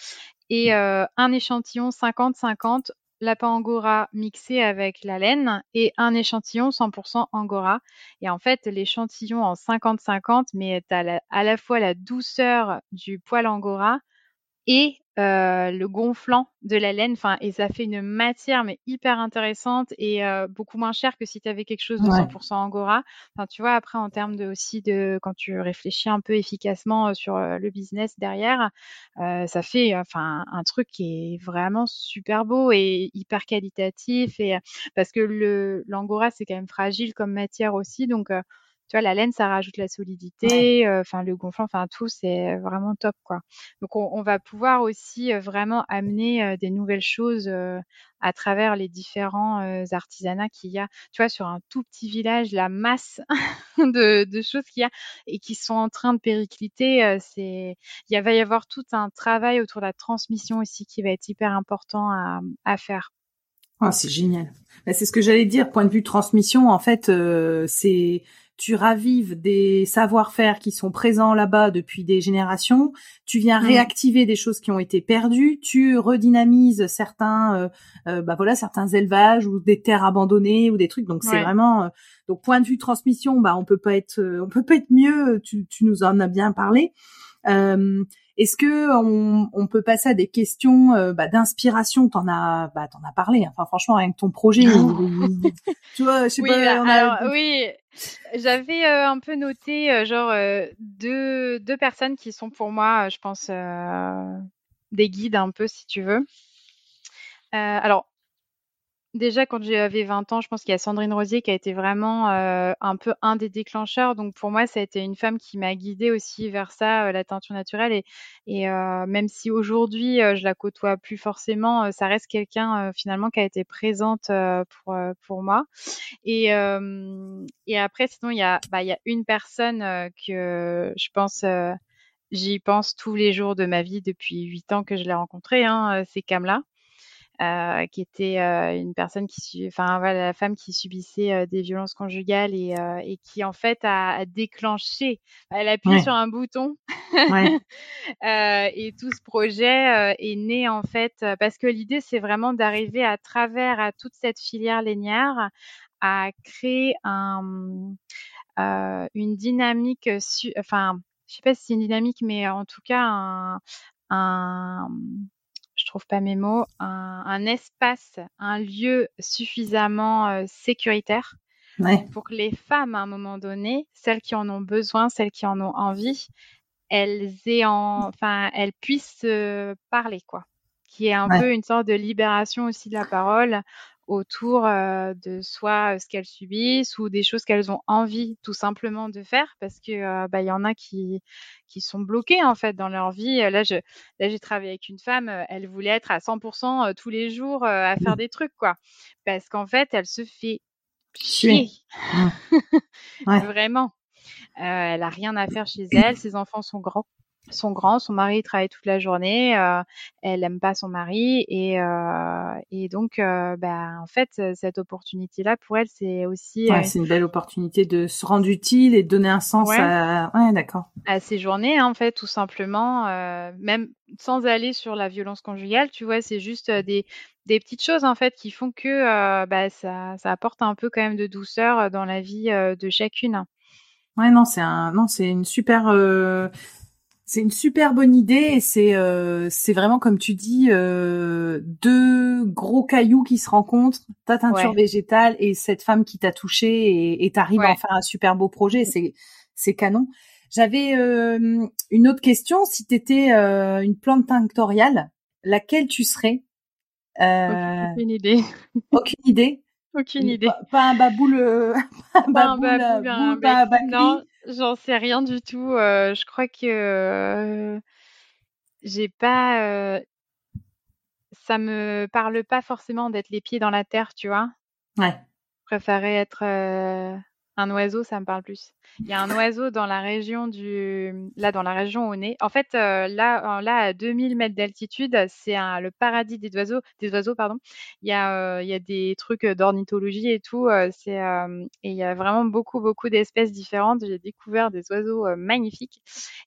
Et un échantillon 50-50 lapin angora mixé avec la laine et un échantillon 100% angora. Et en fait, l'échantillon en 50-50, mais à la fois la douceur du poil angora et euh, le gonflant de la laine. Enfin, et ça fait une matière mais hyper intéressante et euh, beaucoup moins cher que si tu avais quelque chose de 100% angora. Enfin, tu vois, après en termes de aussi de quand tu réfléchis un peu efficacement euh, sur le business derrière, ça fait enfin un truc qui est vraiment super beau et hyper qualitatif et parce que le l'angora c'est quand même fragile comme matière aussi, donc tu vois, la laine, ça rajoute la solidité, euh, enfin le gonflant, enfin tout, c'est vraiment top, quoi. Donc on, va pouvoir aussi euh, vraiment amener euh, des nouvelles choses à travers les différents artisanats qu'il y a. Tu vois, sur un tout petit village, la masse [laughs] de, choses qu'il y a et qui sont en train de péricliter, c'est, il va y avoir tout un travail autour de la transmission aussi qui va être hyper important à, faire. Oh, c'est génial. Bah, c'est ce que j'allais dire. Point de vue transmission, en fait, c'est tu ravives des savoir-faire qui sont présents là-bas depuis des générations, tu viens réactiver des choses qui ont été perdues, tu redynamises certains, euh, euh, bah voilà, certains élevages ou des terres abandonnées ou des trucs. Donc c'est vraiment, euh, donc point de vue transmission, bah on peut pas être, on peut pas être mieux. Tu, tu nous en as bien parlé. Est-ce que on, peut passer à des questions euh, bah, d'inspiration? T'en as, bah, t'en as parlé. Enfin, franchement, avec ton projet, tu vois, je sais oui, pas. alors, oui, j'avais euh, un peu noté euh, genre deux deux personnes qui sont pour moi, je pense, des guides un peu, si tu veux. alors, Déjà, quand j'avais 20 ans, je pense qu'il y a Sandrine Rosier qui a été vraiment euh, un peu un des déclencheurs. Donc pour moi, ça a été une femme qui m'a guidée aussi vers ça, euh, la teinture naturelle. Et, euh, même si aujourd'hui je la côtoie plus forcément, ça reste quelqu'un finalement qui a été présente pour pour moi. Et et après, sinon il y a bah y a une personne que je pense j'y pense tous les jours de ma vie depuis 8 ans que je l'ai rencontrée. Hein, c'est Kamla. Euh, qui était euh, une personne qui, enfin voilà, la femme qui subissait euh, des violences conjugales et, et, qui en fait a, déclenché, elle a appuyé sur un bouton ouais. [laughs] et tout ce projet est né en fait parce que l'idée c'est vraiment d'arriver à travers à toute cette filière lainière à créer un, une dynamique, enfin je sais pas si c'est une dynamique, mais en tout cas un, un je trouve pas mes mots, un, espace, un lieu suffisamment euh, sécuritaire pour que les femmes, à un moment donné, celles qui en ont besoin, celles qui en ont envie, elles aient enfin, elles puissent parler, quoi. Qui est un peu une sorte de libération aussi de la parole autour euh, de soit ce qu'elles subissent ou des choses qu'elles ont envie tout simplement de faire parce que euh, bah il y en a qui qui sont bloqués en fait dans leur vie. Là je là j'ai travaillé avec une femme euh, elle voulait être à 100% tous les jours à faire mmh. des trucs quoi. Parce qu'en fait elle se fait chier. [laughs] Mmh. vraiment. Elle a rien à faire chez elle ses enfants sont grands son grand, son mari travaille toute la journée, euh, elle aime pas son mari et, euh, et donc euh, bah, en fait cette opportunité là pour elle c'est aussi ouais, c'est une belle opportunité de se rendre utile et de donner un sens à ouais d'accord à ses journées hein, en fait tout simplement même sans aller sur la violence conjugale tu vois c'est juste des des petites choses en fait qui font que bah, ça, ça apporte un peu quand même de douceur dans la vie de chacune. Ouais non c'est un non c'est une super c'est une super bonne idée et c'est euh, c'est vraiment comme tu dis euh, deux gros cailloux qui se rencontrent, ta teinture végétale et cette femme qui t'a touché et t'arrives à en faire un super beau projet. C'est c'est canon. J'avais euh, une autre question. Si t'étais euh, une plante tinctoriale, laquelle tu serais? Aucune idée. Aucune idée? Aucune idée. Pas, un baboule. [laughs] pas un baboule. un baboule, non, J'en sais rien du tout. Euh, je crois que euh, j'ai pas. Euh, ça me parle pas forcément d'être les pieds dans la terre, tu vois. Ouais. Je préférais être Un oiseau, ça me parle plus. Il y a un oiseau dans la région du, là, dans la région où on est. En fait, euh, là, là, à 2000 mètres d'altitude, c'est le paradis des oiseaux, des oiseaux, pardon. Il y a, euh, il y a des trucs d'ornithologie et tout. Euh, c'est, et il y a vraiment beaucoup, beaucoup d'espèces différentes. J'ai découvert des oiseaux magnifiques.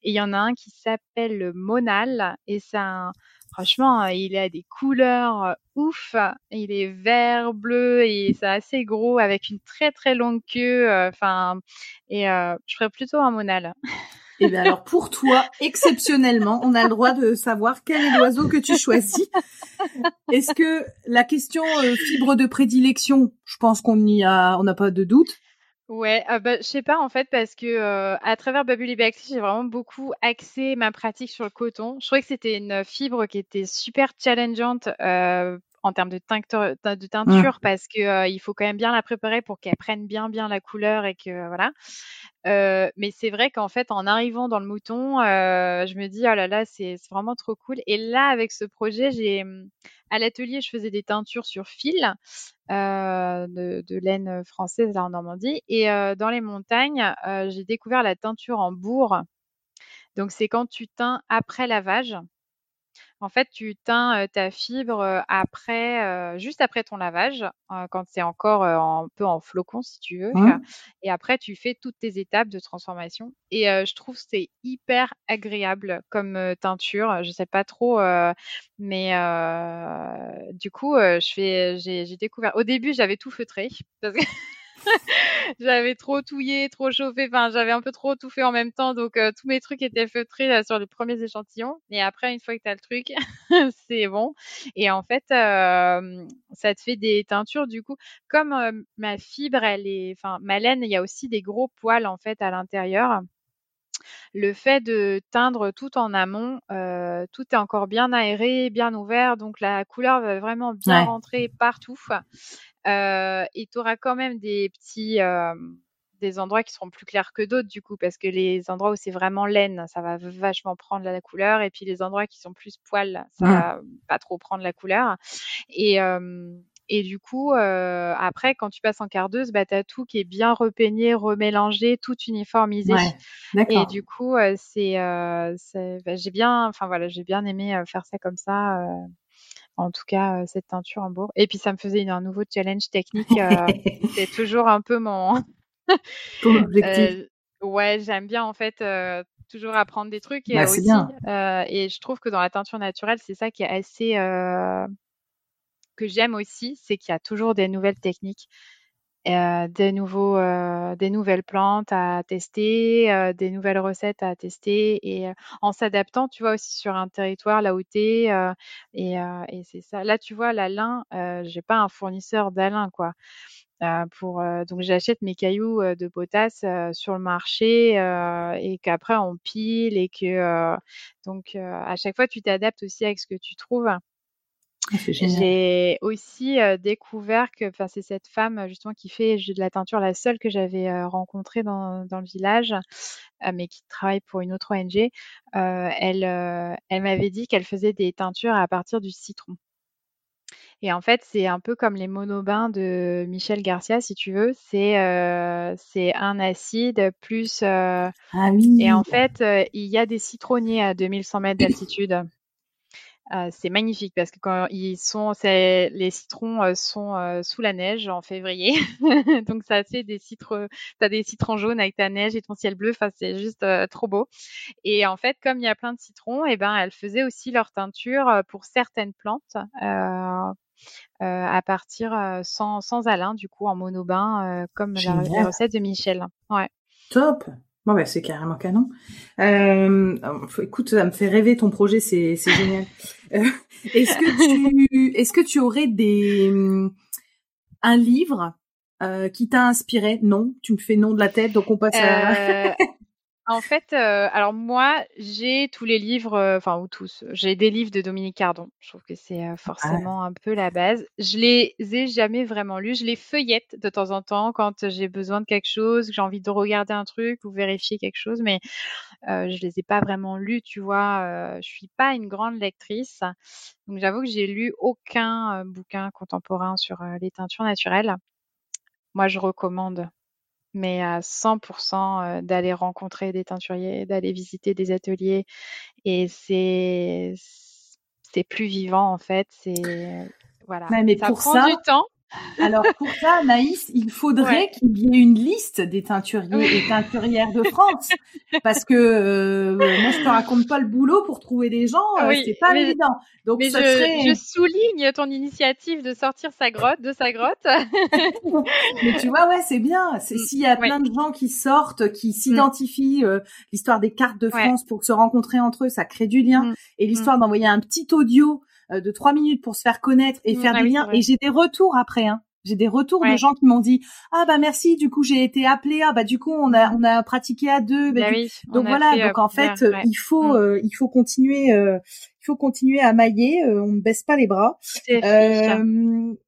Et il y en a un qui s'appelle le monal et un, Franchement, euh, il a des couleurs euh, ouf. Il est vert, bleu et c'est assez gros avec une très très longue queue. Euh, enfin, et je ferais plutôt un monal. Et eh bien alors pour toi, exceptionnellement, on a le droit de savoir quel est l'oiseau que tu choisis. Est-ce que la question fibre de prédilection, je pense qu'on y a, on n'a pas de doute. Ouais, euh, bah, je sais pas en fait parce que euh, à travers Babuli Baxi, j'ai vraiment beaucoup axé ma pratique sur le coton. Je trouvais que c'était une fibre qui était super challengeante euh, en termes de, teinture, de teinture parce que euh, il faut quand même bien la préparer pour qu'elle prenne bien bien la couleur et que voilà. Euh, mais c'est vrai qu'en fait, en arrivant dans le mouton, euh, je me dis oh là là, c'est vraiment trop cool. Et là, avec ce projet, j'ai à l'atelier, je faisais des teintures sur fil euh, de, de, laine française là en Normandie. Et dans les montagnes, j'ai découvert la teinture en bourre. Donc c'est quand tu teins après lavage. En fait, tu teins ta fibre après, juste après ton lavage, quand c'est encore un peu en flocon, si tu veux. Mmh. [laughs] Et après, tu fais toutes tes étapes de transformation. Et je trouve que c'est hyper agréable comme teinture. Je sais pas trop, mais du coup, je fais, j'ai découvert. Au début, j'avais tout feutré parce que [laughs] j'avais trop touillé, trop chauffé, enfin j'avais un peu trop tout fait en même temps, donc euh, tous mes trucs étaient feutrés sur les premiers échantillons. Et après, une fois que tu le truc, [laughs] c'est bon. Et en fait, euh, ça te fait des teintures du coup. Comme euh, ma fibre, elle est, enfin ma laine, il y a aussi des gros poils en fait à l'intérieur le fait de teindre tout en amont, euh, tout est encore bien aéré, bien ouvert, donc la couleur va vraiment bien rentrer partout. Euh, et tu auras quand même des petits euh, des endroits qui seront plus clairs que d'autres du coup parce que les endroits où c'est vraiment laine ça va vachement prendre la couleur et puis les endroits qui sont plus poils ça mmh. va pas trop prendre la couleur et euh, et du coup, euh, après, quand tu passes en cardeuse, bah, tu as tout qui est bien repeigné, remélangé, tout uniformisé. et du coup, euh, c'est, euh, bah, j'ai bien, enfin voilà, j'ai bien aimé faire ça comme ça en tout cas cette teinture en bourre. Et puis ça me faisait un nouveau challenge technique. [laughs] c'est toujours un peu mon [laughs] ton objectif. ouais, j'aime bien en fait toujours apprendre des trucs et bah, aussi et je trouve que dans la teinture naturelle, c'est ça qui est assez j'aime aussi, c'est qu'il y a toujours des nouvelles techniques. Euh, euh, des nouvelles plantes à tester, euh, des nouvelles recettes à tester et en s'adaptant, tu vois aussi sur un territoire là où tu es et, c'est ça. Là, tu vois, la lin, j'ai pas un fournisseur d'alin quoi. donc j'achète mes cailloux de potasse sur le marché et qu'après on pile et que donc à chaque fois tu t'adaptes aussi avec ce que tu trouves. Ah, j'ai aussi découvert que, c'est cette femme justement qui fait de la teinture, la seule que j'avais rencontrée dans, dans, le village, mais qui travaille pour une autre ONG. elle, elle m'avait dit qu'elle faisait des teintures à partir du citron. Et en fait, c'est un peu comme les monobains de Michel Garcia, si tu veux. C'est c'est un acide plus. ah oui. Et en fait, il y a des citronniers à 2100 mètres d'altitude. Euh, c'est magnifique parce que quand ils sont, les citrons euh, sont euh, sous la neige en février, [laughs] donc ça fait des citrons, t'as des citrons jaunes avec ta neige et ton ciel bleu, enfin c'est juste trop beau. Et en fait, comme il y a plein de citrons, et eh ben elles faisaient aussi leur teinture pour certaines plantes. à partir sans, sans alun du coup en monobain comme la, recette de Michel. Ouais. Top. Bon, bah, c'est carrément canon. Euh, écoute, ça me fait rêver ton projet, c'est génial. [laughs] Euh, est-ce que tu est-ce que tu aurais des un livre euh, qui t'a inspiré? Non, tu me fais non de la tête, donc on passe à. Euh, en fait, euh, alors moi, j'ai tous les livres, euh, enfin ou tous. J'ai des livres de Dominique Cardon. Je trouve que c'est euh, forcément un peu la base. Je les ai jamais vraiment lus. Je les feuillette de temps en temps quand j'ai besoin de quelque chose, que j'ai envie de regarder un truc ou vérifier quelque chose, mais je les ai pas vraiment lus. Tu vois, je suis pas une grande lectrice, donc j'avoue que j'ai lu aucun bouquin contemporain sur les teintures naturelles. Moi, je recommande mais à 100% d'aller rencontrer des teinturiers, d'aller visiter des ateliers. Et c'est c'est plus vivant en fait. C'est voilà. mais ça pour prend ça, du temps. Alors pour ça, Naïs, il faudrait qu'il y ait une liste des teinturiers et teinturières de France, parce que euh, moi je te raconte pas le boulot pour trouver des gens, euh, c'est pas évident. Donc mais je, souligne ton initiative de sortir sa grotte, de sa grotte. [laughs] mais tu vois, ouais, c'est bien. C'est mm. s'il y a plein de gens qui sortent, qui mm. s'identifient, euh, l'histoire des cartes de France pour se rencontrer entre eux, ça crée du lien. Mm. Et l'histoire d'envoyer un petit audio de trois minutes pour se faire connaître et faire ah du lien. Et j'ai des retours après. Hein. J'ai des retours de gens qui m'ont dit ah bah merci du coup j'ai été appelée. Ah bah du coup on a on a pratiqué à deux. Bah, bah donc voilà donc en fait il faut mm. euh, il faut continuer euh, il faut continuer à mailler on ne baisse pas les bras.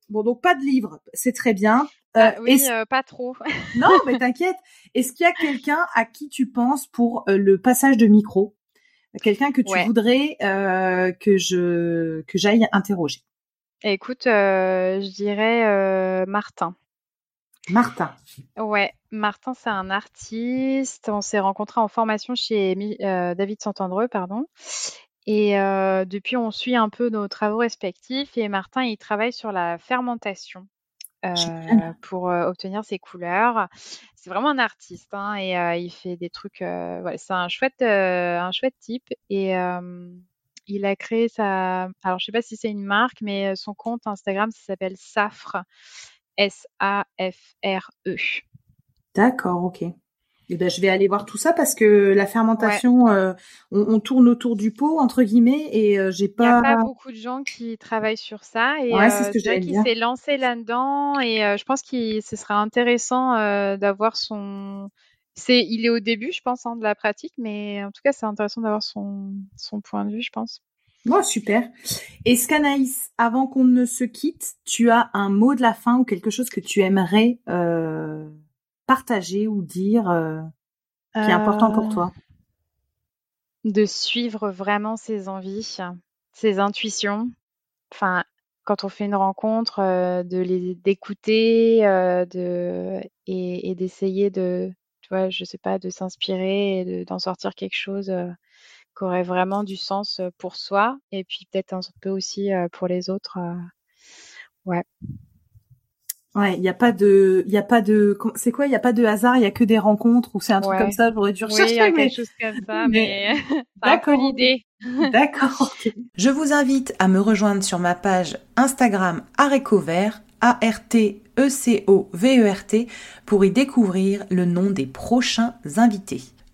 Bon donc pas de livre c'est très bien. Ah oui pas trop. Non mais t'inquiète. Est-ce qu'il y a quelqu'un à qui tu penses pour le passage de micro? Quelqu'un que tu voudrais euh, que je que j'aille interroger Écoute, euh, je dirais euh, Martin. Martin. Ouais, Martin, c'est un artiste. On s'est rencontrés en formation chez David Santandreux, pardon. Et depuis, on suit un peu nos travaux respectifs. Et Martin, il travaille sur la fermentation. Euh, pour euh, obtenir ses couleurs. C'est vraiment un artiste hein, et euh, il fait des trucs. voilà, c'est un chouette, un chouette type et il a créé sa. Alors je sais pas si c'est une marque, mais son compte Instagram ça s'appelle Safre, S-A-F-R-E. D'accord, ok. Eh ben, je vais aller voir tout ça parce que la fermentation, euh, on, tourne autour du pot entre guillemets et euh, j'ai pas. Il n'y a pas beaucoup de gens qui travaillent sur ça et ouais, c'est ce que euh, qu'il s'est lancé là-dedans et je pense que ce serait intéressant d'avoir son. C'est, il est au début, je pense, hein, de la pratique, mais en tout cas, c'est intéressant d'avoir son, son point de vue, je pense. Oh, super. Et Scanaïs, avant qu'on ne se quitte, tu as un mot de la fin ou quelque chose que tu aimerais partager ou dire euh, qui est important pour toi? euh, De suivre vraiment ses envies, ses intuitions. Enfin, quand on fait une rencontre, euh, de les d'écouter, de et, d'essayer de, tu vois, je sais pas, de s'inspirer et d'en sortir quelque chose qui aurait vraiment du sens pour soi et puis peut-être un peu aussi pour les autres. ouais. Ouais, il y a pas de, il y a pas de, c'est quoi Il y a pas de hasard, il y a que des rencontres ou c'est un truc comme ça. J'aurais dû rechercher. Oui, il y a quelque chose comme ça, [laughs] mais, [laughs] d'accord l'idée. D'accord. [laughs] Je vous invite à me rejoindre sur ma page Instagram Arécovert, A-R-T-E-C-O-V-E-R-T, pour y découvrir le nom des prochains invités.